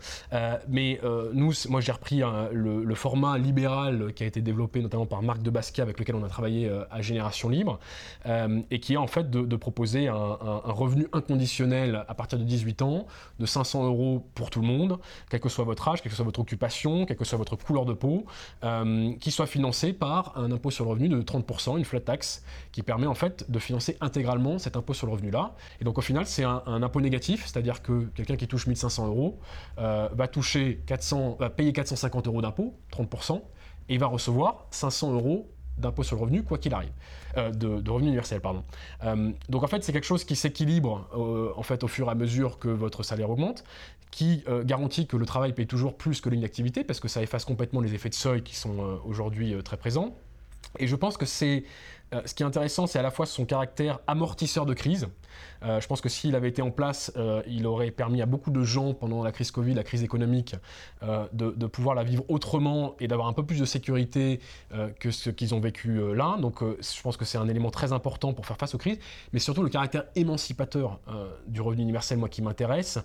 mais nous, moi j'ai repris le, format libéral qui a été développé notamment par Marc de Basquiat avec lequel on a travaillé à Génération Libre et qui est en fait de, proposer un, un, un revenu inconditionnel à partir de 18 ans de 500 euros pour tout le monde, quel que soit votre âge, quelle que soit votre occupation, quelle que soit votre couleur de peau, euh, qui soit financé par un impôt sur le revenu de 30%, une flat tax, qui permet en fait de financer intégralement cet impôt sur le revenu-là. Et donc au final, c'est un, impôt négatif, c'est-à-dire que quelqu'un qui touche 1500 euros euh, va, toucher 400, va payer 450 euros d'impôt, 30%, et va recevoir 500 euros d'impôt sur le revenu, quoi qu'il arrive, euh, de, revenu universel, pardon. Euh, donc en fait, c'est quelque chose qui s'équilibre euh, en fait au fur et à mesure que votre salaire augmente, qui garantit que le travail paye toujours plus que l'inactivité, parce que ça efface complètement les effets de seuil qui sont aujourd'hui très présents. Et je pense que c'est ce qui est intéressant, c'est à la fois son caractère amortisseur de crise, euh, je pense que s'il avait été en place, euh, il aurait permis à beaucoup de gens pendant la crise Covid, la crise économique, euh, de, pouvoir la vivre autrement et d'avoir un peu plus de sécurité que ce qu'ils ont vécu là. Donc je pense que c'est un élément très important pour faire face aux crises, mais surtout le caractère émancipateur du revenu universel, moi qui m'intéresse,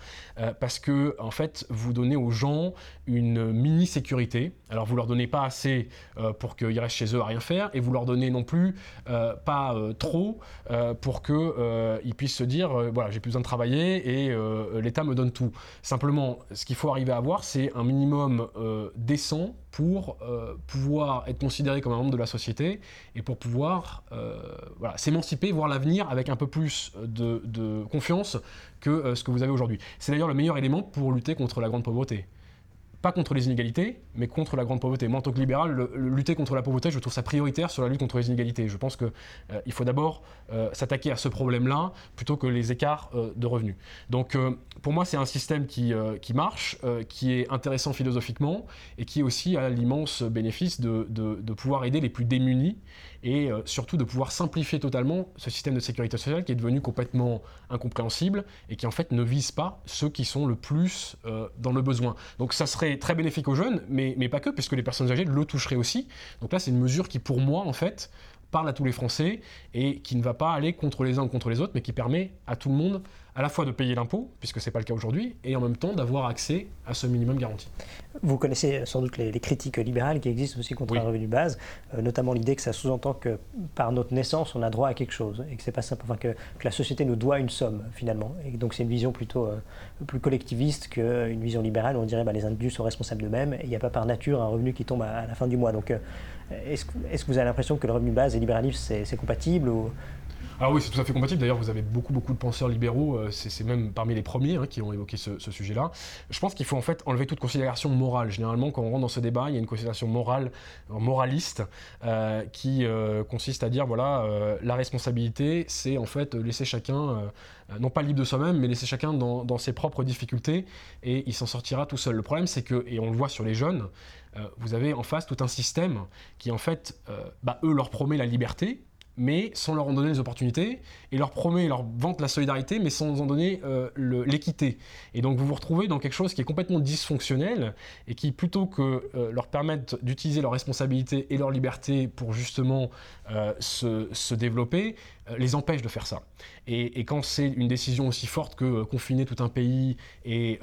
parce que en fait, vous donnez aux gens une mini sécurité. Alors vous leur donnez pas assez pour qu'ils restent chez eux à rien faire, et vous leur donnez non plus pas trop pour qu'ils puissent dire euh, voilà, j'ai plus besoin de travailler et euh, l'État me donne tout. Simplement, ce qu'il faut arriver à avoir, c'est un minimum euh, décent pour pouvoir être considéré comme un membre de la société et pour pouvoir s'émanciper, voir l'avenir avec un peu plus de confiance que ce que vous avez aujourd'hui. C'est d'ailleurs le meilleur élément pour lutter contre la grande pauvreté pas contre les inégalités, mais contre la grande pauvreté. Moi, en tant que libéral, lutter contre la pauvreté, je trouve ça prioritaire sur la lutte contre les inégalités. Je pense qu'il euh, faut d'abord euh, s'attaquer à ce problème-là plutôt que les écarts euh, de revenus. Donc, pour moi, c'est un système qui, qui marche, qui est intéressant philosophiquement et qui aussi a l'immense bénéfice de, de, pouvoir aider les plus démunis et surtout de pouvoir simplifier totalement ce système de sécurité sociale qui est devenu complètement incompréhensible et qui en fait ne vise pas ceux qui sont le plus dans le besoin. Donc, ça serait très bénéfique aux jeunes, mais, mais pas que, puisque les personnes âgées le toucheraient aussi. Donc là, c'est une mesure qui, pour moi, en fait, parle à tous les Français et qui ne va pas aller contre les uns ou contre les autres, mais qui permet à tout le monde à la fois de payer l'impôt, puisque ce n'est pas le cas aujourd'hui, et en même temps d'avoir accès à ce minimum garanti. Vous connaissez sans doute les, critiques libérales qui existent aussi contre un revenu de base, euh, notamment l'idée que ça sous-entend que par notre naissance, on a droit à quelque chose, et que c'est pas simple, enfin, que, la société nous doit une somme finalement. Et donc c'est une vision plutôt euh, plus collectiviste qu'une vision libérale où on dirait bah, les individus sont responsables d'eux-mêmes, et il n'y a pas par nature un revenu qui tombe à, la fin du mois. Donc euh, est-ce, que vous avez l'impression que le revenu de base et libéralisme, c'est, compatible ou... Ah oui, c'est tout à fait compatible. D'ailleurs, vous avez beaucoup, beaucoup de penseurs libéraux, euh, c'est même parmi les premiers hein, qui ont évoqué ce, sujet-là. Je pense qu'il faut en fait enlever toute considération morale. Généralement, quand on rentre dans ce débat, il y a une considération morale, euh, moraliste, euh, qui consiste à dire, voilà, la responsabilité, c'est en fait laisser chacun, non pas libre de soi-même, mais laisser chacun dans, ses propres difficultés, et il s'en sortira tout seul. Le problème, c'est que, et on le voit sur les jeunes, vous avez en face tout un système qui, en fait, bah, eux leur promet la liberté, mais sans leur en donner les opportunités, et leur promet, leur vante la solidarité, mais sans en donner euh, l'équité. Et donc vous vous retrouvez dans quelque chose qui est complètement dysfonctionnel, et qui plutôt que euh, leur permettre d'utiliser leur responsabilité et leur liberté pour justement euh, se, se, développer, les empêche de faire ça. Et, quand c'est une décision aussi forte que confiner tout un pays et,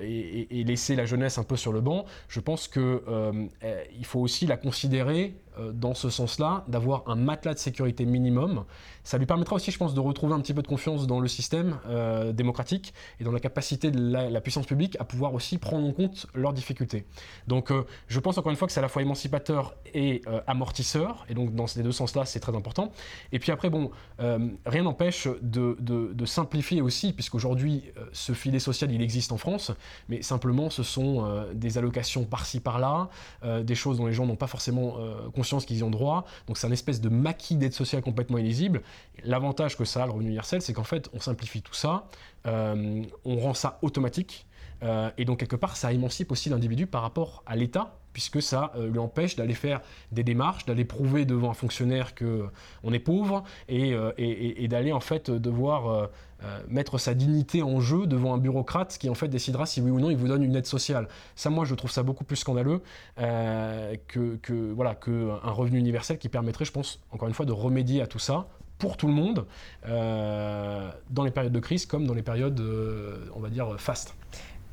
et, et, laisser la jeunesse un peu sur le banc, je pense qu'il faut aussi la considérer dans ce sens-là, d'avoir un matelas de sécurité minimum ça lui permettra aussi, je pense, de retrouver un petit peu de confiance dans le système euh, démocratique et dans la capacité de la, puissance publique à pouvoir aussi prendre en compte leurs difficultés. Donc euh, je pense encore une fois que c'est à la fois émancipateur et euh, amortisseur, et donc dans ces deux sens-là, c'est très important. Et puis après, bon, rien n'empêche de, de, simplifier aussi, puisqu'aujourd'hui, ce filet social, il existe en France, mais simplement, ce sont des allocations par-ci, par-là, des choses dont les gens n'ont pas forcément conscience qu'ils y ont droit. Donc c'est un espèce de maquis d'aide sociale complètement illisible. L'avantage que ça a, le revenu universel, c'est qu'en fait, on simplifie tout ça, euh, on rend ça automatique. et donc quelque part, ça émancipe aussi l'individu par rapport à l'État puisque ça lui empêche d'aller faire des démarches, d'aller prouver devant un fonctionnaire qu'on est pauvre et, d'aller en fait devoir euh, mettre sa dignité en jeu devant un bureaucrate qui en fait décidera si oui ou non il vous donne une aide sociale. Ça, moi, je trouve ça beaucoup plus scandaleux euh, que, que, voilà, qu'un revenu universel qui permettrait, je pense, encore une fois, de remédier à tout ça pour tout le monde, euh, dans les périodes de crise comme dans les périodes, on va dire, fastes.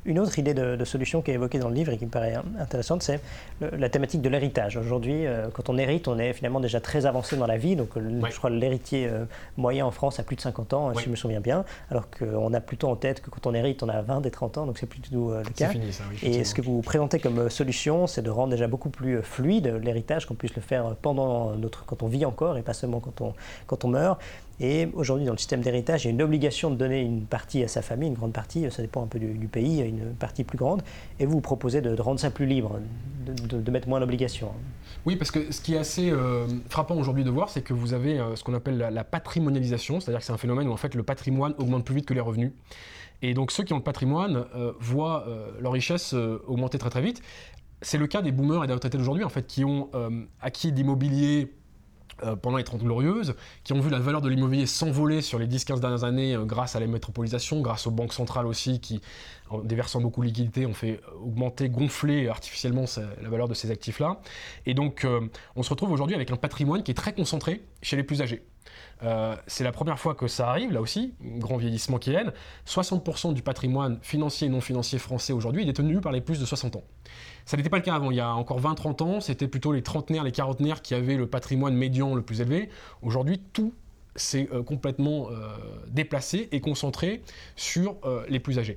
Une autre idée de, solution qui est évoquée dans le livre et qui me paraît intéressante, c'est la thématique de l'héritage. Aujourd'hui, euh, quand on hérite, on est finalement déjà très avancé dans la vie. Donc, je crois que l'héritier euh, moyen en France a plus de 50 ans, si je me souviens bien, alors qu'on a plutôt en tête que quand on hérite, on a 20 et 30 ans, donc c'est plus du tout euh, le cas. Fini, ça, oui, et ce que vous présentez comme solution, c'est de rendre déjà beaucoup plus fluide l'héritage, qu'on puisse le faire pendant notre, quand on vit encore et pas seulement quand on, quand on meurt. Et aujourd'hui, dans le système d'héritage, il y a une obligation de donner une partie à sa famille, une grande partie, ça dépend un peu du, pays, une partie plus grande. Et vous vous proposez de, rendre ça plus libre, de, mettre moins d'obligations. Oui, parce que ce qui est assez euh, frappant aujourd'hui de voir, c'est que vous avez euh, ce qu'on appelle la, patrimonialisation, c'est-à-dire que c'est un phénomène où en fait le patrimoine augmente plus vite que les revenus. Et donc ceux qui ont le patrimoine euh, voient leur richesse augmenter très très vite. C'est le cas des boomers et des retraités d'aujourd'hui, en fait, qui ont acquis d'immobilier euh, pendant les 30 glorieuses, qui ont vu la valeur de l'immobilier s'envoler sur les 10-15 dernières années euh, grâce à la métropolisation, grâce aux banques centrales aussi, qui, en déversant beaucoup de liquidités, ont fait augmenter, gonfler artificiellement la valeur de ces actifs-là. Et donc, euh, on se retrouve aujourd'hui avec un patrimoine qui est très concentré chez les plus âgés. C'est la première fois que ça arrive, là aussi, grand vieillissement qui est. 60% du patrimoine financier et non financier français aujourd'hui est détenu par les plus de 60 ans. Ça n'était pas le cas avant. Il y a encore 20-30 ans, c'était plutôt les trentenaires, les quarantenaires qui avaient le patrimoine médian le plus élevé. Aujourd'hui, tout s'est euh, complètement euh, déplacé et concentré sur euh, les plus âgés.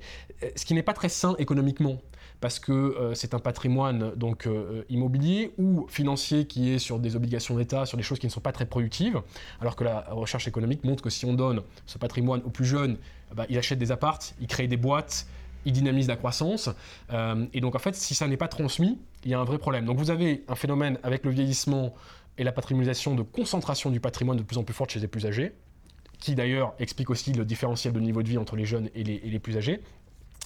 Ce qui n'est pas très sain économiquement, parce que c'est un patrimoine donc immobilier ou financier qui est sur des obligations d'État, sur des choses qui ne sont pas très productives, alors que la recherche économique montre que si on donne ce patrimoine aux plus jeunes, bah, ils achètent des appartes, ils créent des boîtes, il dynamise la croissance. Euh, et donc en fait, si ça n'est pas transmis, il y a un vrai problème. Donc vous avez un phénomène avec le vieillissement et la patrimonialisation de concentration du patrimoine de plus en plus forte chez les plus âgés, qui d'ailleurs explique aussi le différentiel de niveau de vie entre les jeunes et les, plus âgés.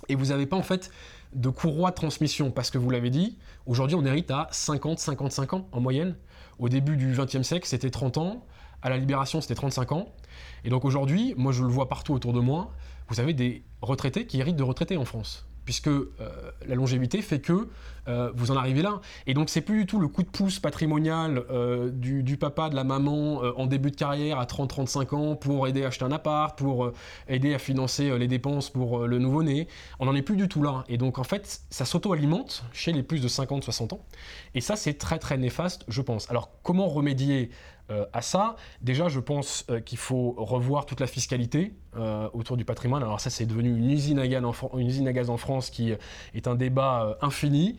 Et vous n'avez pas en fait de courroie de transmission, parce que vous l'avez dit, aujourd'hui on hérite à 50-55 ans en moyenne. Au début du XXe siècle, c'était 30 ans. À la Libération, c'était 35 ans. Et donc aujourd'hui, moi je le vois partout autour de moi, vous avez des retraités qui héritent de retraités en France puisque euh, la longévité fait que euh, vous en arrivez là. Et donc c'est plus du tout le coup de pouce patrimonial euh, du, papa, de la maman en début de carrière à 30-35 ans pour aider à acheter un appart, pour aider à financer les dépenses pour le nouveau-né. On n'en est plus du tout là. Et donc en fait, ça s'auto-alimente chez les plus de 50-60 ans. Et ça, c'est très très néfaste, je pense. Alors comment remédier euh, à ça. Déjà, je pense euh, qu'il faut revoir toute la fiscalité euh, autour du patrimoine. Alors ça, c'est devenu une usine, à gaz en une usine à gaz en France qui est un débat infini.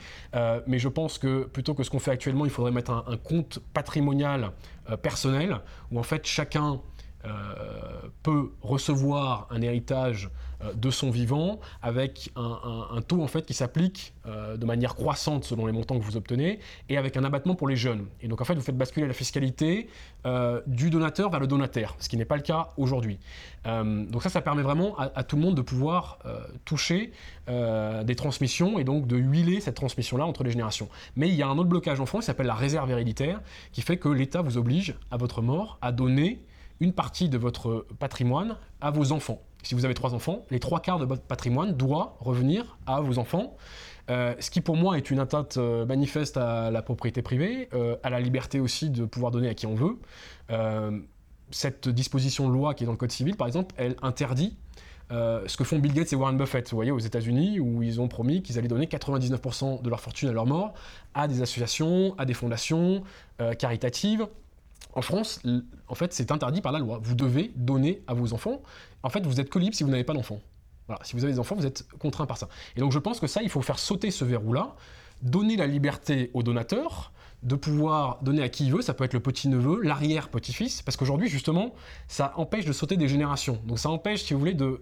mais je pense que plutôt que ce qu'on fait actuellement, il faudrait mettre un, compte patrimonial personnel où en fait chacun peut recevoir un héritage euh, de son vivant avec un, taux en fait qui s'applique euh, de manière croissante selon les montants que vous obtenez et avec un abattement pour les jeunes. Et donc en fait vous faites basculer la fiscalité euh, du donateur vers le donataire, ce qui n'est pas le cas aujourd'hui. donc ça ça permet vraiment à, tout le monde de pouvoir toucher des transmissions et donc de huiler cette transmission-là entre les générations. Mais il y a un autre blocage en France qui s'appelle la réserve héréditaire qui fait que l'État vous oblige à votre mort à donner une partie de votre patrimoine à vos enfants si vous avez trois enfants, les trois quarts de votre patrimoine doit revenir à vos enfants. Euh, ce qui pour moi est une atteinte euh, manifeste à la propriété privée, euh, à la liberté aussi de pouvoir donner à qui on veut. cette disposition de loi qui est dans le Code civil, par exemple, elle interdit ce que font Bill Gates et Warren Buffett, vous voyez, aux États-Unis, où ils ont promis qu'ils allaient donner 99% de leur fortune à leur mort à des associations, à des fondations caritatives. En France, en fait, c'est interdit par la loi. Vous devez donner à vos enfants. En fait, vous êtes que libre si vous n'avez pas d'enfants. Voilà, si vous avez des enfants, vous êtes contraint par ça. Et donc, je pense que ça, il faut faire sauter ce verrou-là, donner la liberté aux donateurs, de pouvoir donner à qui il veut, ça peut être le petit-neveu, l'arrière-petit-fils, parce qu'aujourd'hui, justement, ça empêche de sauter des générations. Donc ça empêche, si vous voulez, de,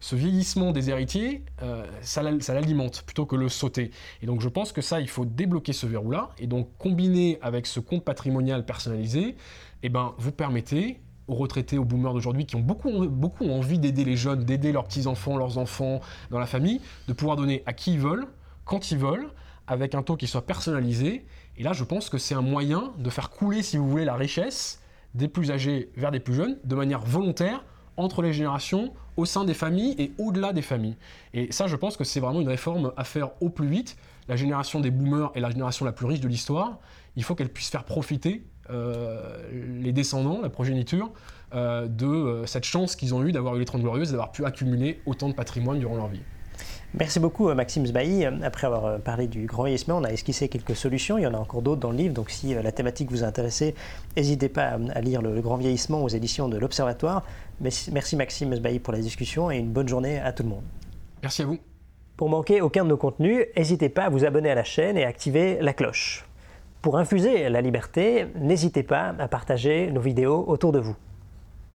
ce vieillissement des héritiers, euh, ça l'alimente plutôt que le sauter. Et donc je pense que ça, il faut débloquer ce verrou-là, et donc combiner avec ce compte patrimonial personnalisé, eh ben, vous permettez aux retraités, aux boomers d'aujourd'hui qui ont beaucoup, beaucoup envie d'aider les jeunes, d'aider leurs petits-enfants, leurs enfants dans la famille, de pouvoir donner à qui ils veulent, quand ils veulent, avec un taux qui soit personnalisé. Et là, je pense que c'est un moyen de faire couler, si vous voulez, la richesse des plus âgés vers des plus jeunes de manière volontaire entre les générations, au sein des familles et au-delà des familles. Et ça, je pense que c'est vraiment une réforme à faire au plus vite. La génération des boomers est la génération la plus riche de l'histoire. Il faut qu'elle puisse faire profiter euh, les descendants, la progéniture, euh, de euh, cette chance qu'ils ont eue d'avoir eu les Trente Glorieuses, d'avoir pu accumuler autant de patrimoine durant leur vie. Merci beaucoup Maxime Zbaï. Après avoir parlé du grand vieillissement, on a esquissé quelques solutions. Il y en a encore d'autres dans le livre. Donc si la thématique vous a intéressé, n'hésitez pas à lire le grand vieillissement aux éditions de l'Observatoire. Merci Maxime Zbaï pour la discussion et une bonne journée à tout le monde. Merci à vous. Pour manquer aucun de nos contenus, n'hésitez pas à vous abonner à la chaîne et à activer la cloche. Pour infuser la liberté, n'hésitez pas à partager nos vidéos autour de vous.